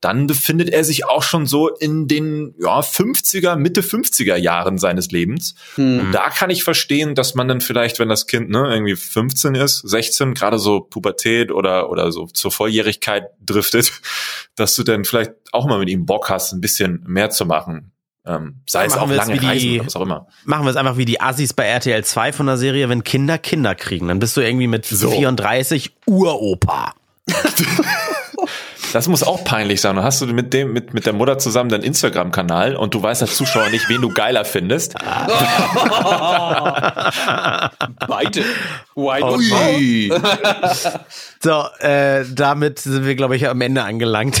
dann befindet er sich auch schon so in den ja, 50er, Mitte 50er Jahren seines Lebens. Mhm. Und da kann ich verstehen, dass man dann vielleicht, wenn das Kind ne, irgendwie 15 ist, 16, gerade so Pubertät oder, oder so zur Volljährigkeit driftet, dass du dann vielleicht auch mal mit ihm Bock hast, ein bisschen mehr zu machen. Ähm, sei es auch lange die, Reisen oder was auch immer. Machen wir es einfach wie die Assis bei RTL 2 von der Serie, wenn Kinder Kinder kriegen, dann bist du irgendwie mit so. 34 Uropa. Das muss auch peinlich sein. Dann hast du mit dem, mit, mit der Mutter zusammen deinen Instagram-Kanal und du weißt als Zuschauer nicht, wen du geiler findest. Beide. Ui. so, äh, damit sind wir, glaube ich, am Ende angelangt.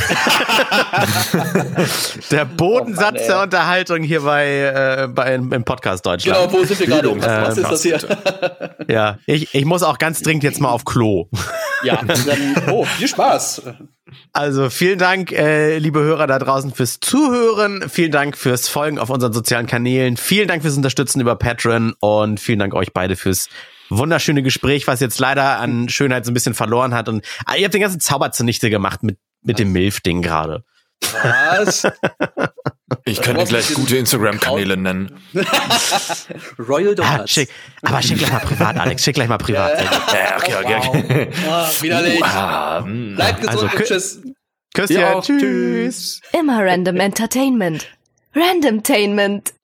der Bodensatz oh der Unterhaltung hier bei, äh, bei im Podcast Deutschland. Genau, wo sind wir gerade? Was, was ist das hier? ja, ich, ich muss auch ganz dringend jetzt mal auf Klo. ja, dann, oh, viel Spaß. Also vielen Dank, äh, liebe Hörer da draußen, fürs Zuhören. Vielen Dank fürs Folgen auf unseren sozialen Kanälen. Vielen Dank fürs Unterstützen über Patreon und vielen Dank euch beide fürs wunderschöne Gespräch, was jetzt leider an Schönheit so ein bisschen verloren hat. Und ah, ihr habt den ganzen Zauber zunichte gemacht mit, mit dem Milf-Ding gerade. Was? Ich könnte gleich gute Instagram-Kanäle nennen. Royal Donuts. Ah, schick, aber schick gleich mal privat, Alex. Schick gleich mal privat. ja, okay, okay. okay. Ah, widerlich. Uh, Bleibt gesund. Also, tschüss. Küsschen. Ja, tschüss. Immer Random Entertainment. Randomtainment.